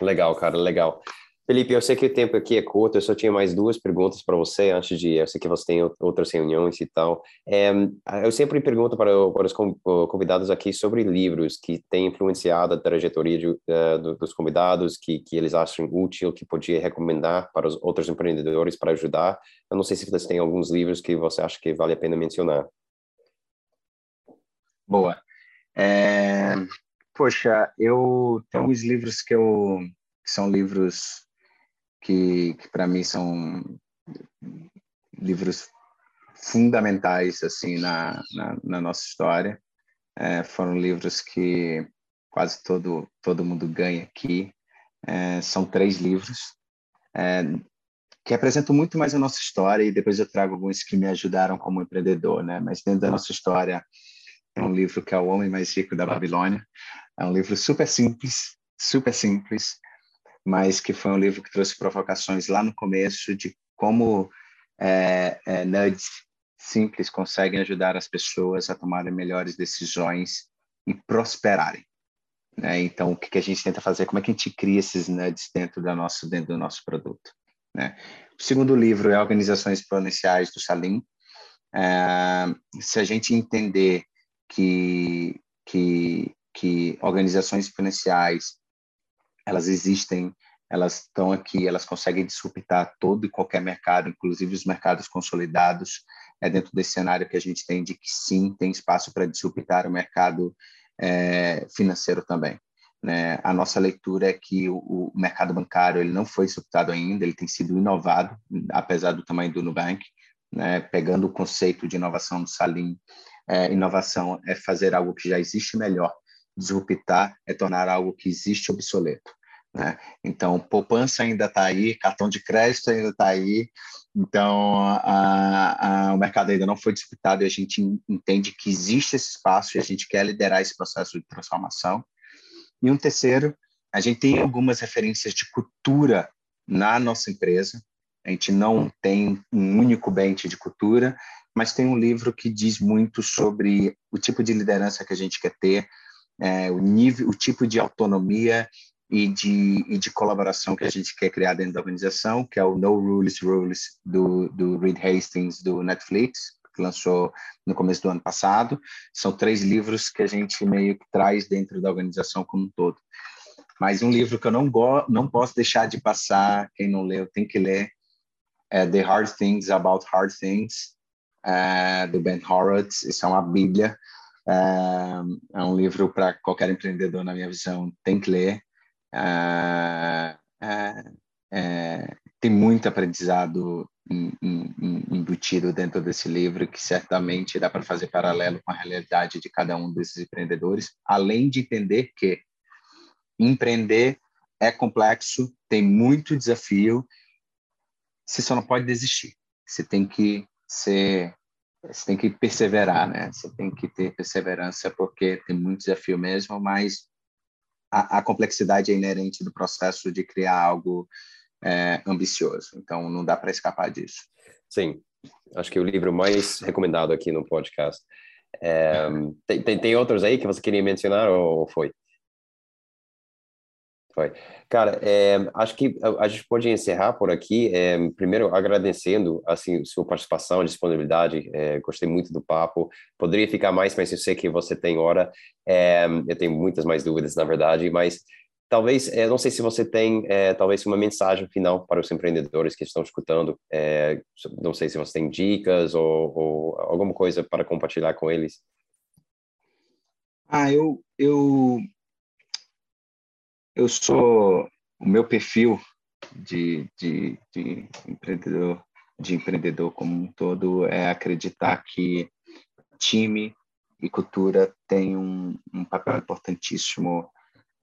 Legal, cara, legal. Felipe, eu sei que o tempo aqui é curto, eu só tinha mais duas perguntas para você antes de. Eu sei que você tem outras reuniões e tal. É, eu sempre pergunto para, para, os convidados aqui sobre livros que têm influenciado a trajetória de, uh, dos convidados, que, que eles acham útil, que podia recomendar para os outros empreendedores para ajudar. Eu não sei se você tem alguns livros que você acha que vale a pena mencionar. Boa. É, poxa, eu tenho uns livros que eu que são livros que, que para mim são livros fundamentais assim na, na, na nossa história. É, foram livros que quase todo todo mundo ganha aqui. É, são três livros é, que apresentam muito mais a nossa história e depois eu trago alguns que me ajudaram como empreendedor, né? Mas dentro da nossa história é um livro que é o Homem Mais Rico da Babilônia. É um livro super simples, super simples, mas que foi um livro que trouxe provocações lá no começo de como é, é, nudes simples conseguem ajudar as pessoas a tomarem melhores decisões e prosperarem. Né? Então, o que, que a gente tenta fazer? Como é que a gente cria esses nudes dentro, da nosso, dentro do nosso produto? Né? O segundo livro é Organizações Exponenciais do Salim. É, se a gente entender que, que, que organizações exponenciais elas existem, elas estão aqui, elas conseguem disruptar todo e qualquer mercado, inclusive os mercados consolidados, é dentro desse cenário que a gente tem de que sim, tem espaço para disruptar o mercado é, financeiro também. Né? A nossa leitura é que o, o, mercado bancário ele não foi disruptado ainda, ele tem sido inovado, apesar do tamanho do Nubank, né? pegando o conceito de inovação do Salim, é, inovação é fazer algo que já existe melhor disruptar é tornar algo que existe obsoleto. Né? Então, poupança ainda está aí, cartão de crédito ainda está aí, então a, a, o mercado ainda não foi disputado e a gente entende que existe esse espaço e a gente quer liderar esse processo de transformação. E um terceiro, a gente tem algumas referências de cultura na nossa empresa, a gente não tem um único bench de cultura, mas tem um livro que diz muito sobre o tipo de liderança que a gente quer ter, é, o nível, o tipo de autonomia e de, e de colaboração que a gente quer criar dentro da organização, que é o No Rules Rules do, do Reed Hastings do Netflix, que lançou no começo do ano passado. São três livros que a gente meio que traz dentro da organização como um todo. Mas um livro que eu não, go não posso deixar de passar, quem não leu tem que ler, é The Hard Things About Hard Things, é, do Ben Horowitz. Isso é uma bíblia é, é um livro para qualquer empreendedor, na minha visão, tem que ler. É, é tem muito aprendizado embutido dentro desse livro que certamente dá para fazer paralelo com a realidade de cada um desses empreendedores, além de entender que empreender é complexo, tem muito desafio, você só não pode desistir. Você tem que ser você tem que perseverar, né? Você tem que ter perseverança porque tem muito desafio mesmo, mas a, a complexidade é inerente do processo de criar algo é, ambicioso. Então, não dá para escapar disso. Sim, acho que o livro mais recomendado aqui no podcast. É, tem, tem, tem, outros aí que você queria mencionar ou foi? Foi. Cara, é, acho que a, gente pode encerrar por aqui. É, primeiro, agradecendo assim sua participação, disponibilidade. É, gostei muito do papo. Poderia ficar mais, mas eu sei que você tem hora. Eu tenho muitas mais dúvidas, na verdade, mas talvez, não sei se você tem, talvez uma mensagem final para os empreendedores que estão escutando. não sei se você tem dicas ou, ou alguma coisa para compartilhar com eles. Ah, eu, eu eu sou o meu perfil de, de, de empreendedor de empreendedor como um todo é acreditar que time e cultura têm um, um papel importantíssimo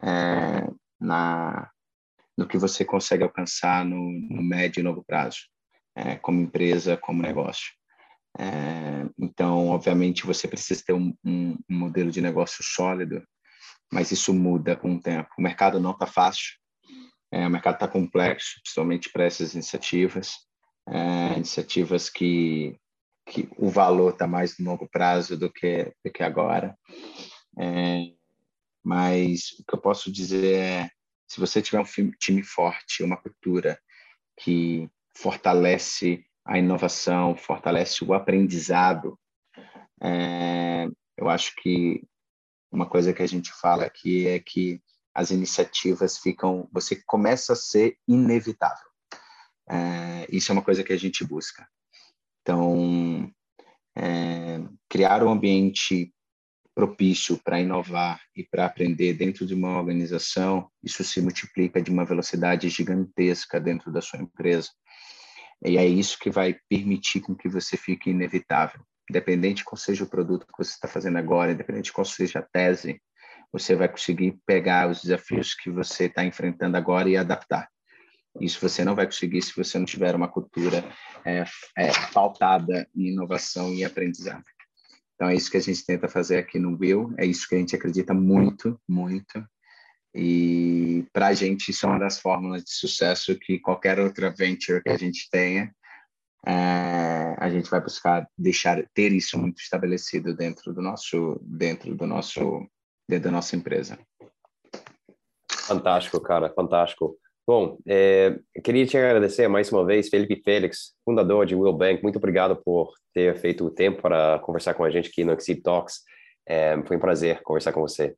é, na no que você consegue alcançar no, no médio e longo prazo, é, como empresa, como negócio. É, então, obviamente, você precisa ter um, um, um modelo de negócio sólido mas isso muda com o tempo. O mercado não está fácil, é, o mercado está complexo, principalmente para essas iniciativas, é, iniciativas que, que o valor está mais no longo prazo do que, do que agora. É, mas o que eu posso dizer é se você tiver um time forte, uma cultura que fortalece a inovação, fortalece o aprendizado, é, eu acho que uma coisa que a gente fala aqui é que as iniciativas ficam, você começa a ser inevitável. É, isso é uma coisa que a gente busca. Então, é, criar um ambiente propício para inovar e para aprender dentro de uma organização, isso se multiplica de uma velocidade gigantesca dentro da sua empresa. E é isso que vai permitir com que você fique inevitável. Independente de qual seja o produto que você está fazendo agora, independente de qual seja a tese, você vai conseguir pegar os desafios que você está enfrentando agora e adaptar. Isso você não vai conseguir se você não tiver uma cultura é, é, pautada em inovação e aprendizado. Então é isso que a gente tenta fazer aqui no Will, é isso que a gente acredita muito, muito. E para a gente isso é uma das fórmulas de sucesso que qualquer outra venture que a gente tenha, é, a gente vai buscar deixar ter isso muito estabelecido dentro do nosso dentro do nosso dentro da nossa empresa. Fantástico, cara, fantástico. Bom, é, queria te agradecer mais uma vez, Felipe Félix, fundador de Will Bank. Muito obrigado por ter feito o tempo para conversar com a gente aqui no Exceed Talks. É, foi um prazer conversar com você.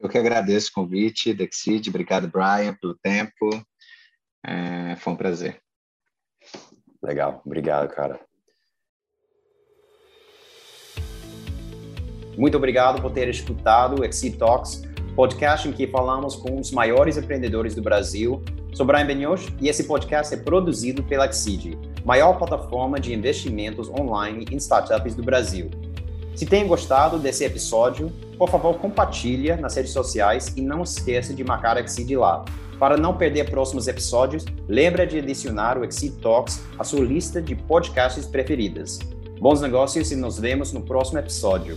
Eu que agradeço o convite, Dexid. Obrigado, Brian, pelo tempo. É, foi um prazer. Legal, obrigado, cara. Muito obrigado por ter escutado o Exceed Talks podcast em que falamos com os maiores empreendedores do Brasil. Sou Brian Benioch e esse podcast é produzido pela Exceed, maior plataforma de investimentos online em startups do Brasil. Se tem gostado desse episódio, por favor, compartilha nas redes sociais e não esqueça de marcar a Exceed lá. Para não perder próximos episódios, lembra de adicionar o Exceed Talks à sua lista de podcasts preferidas. Bons negócios e nos vemos no próximo episódio.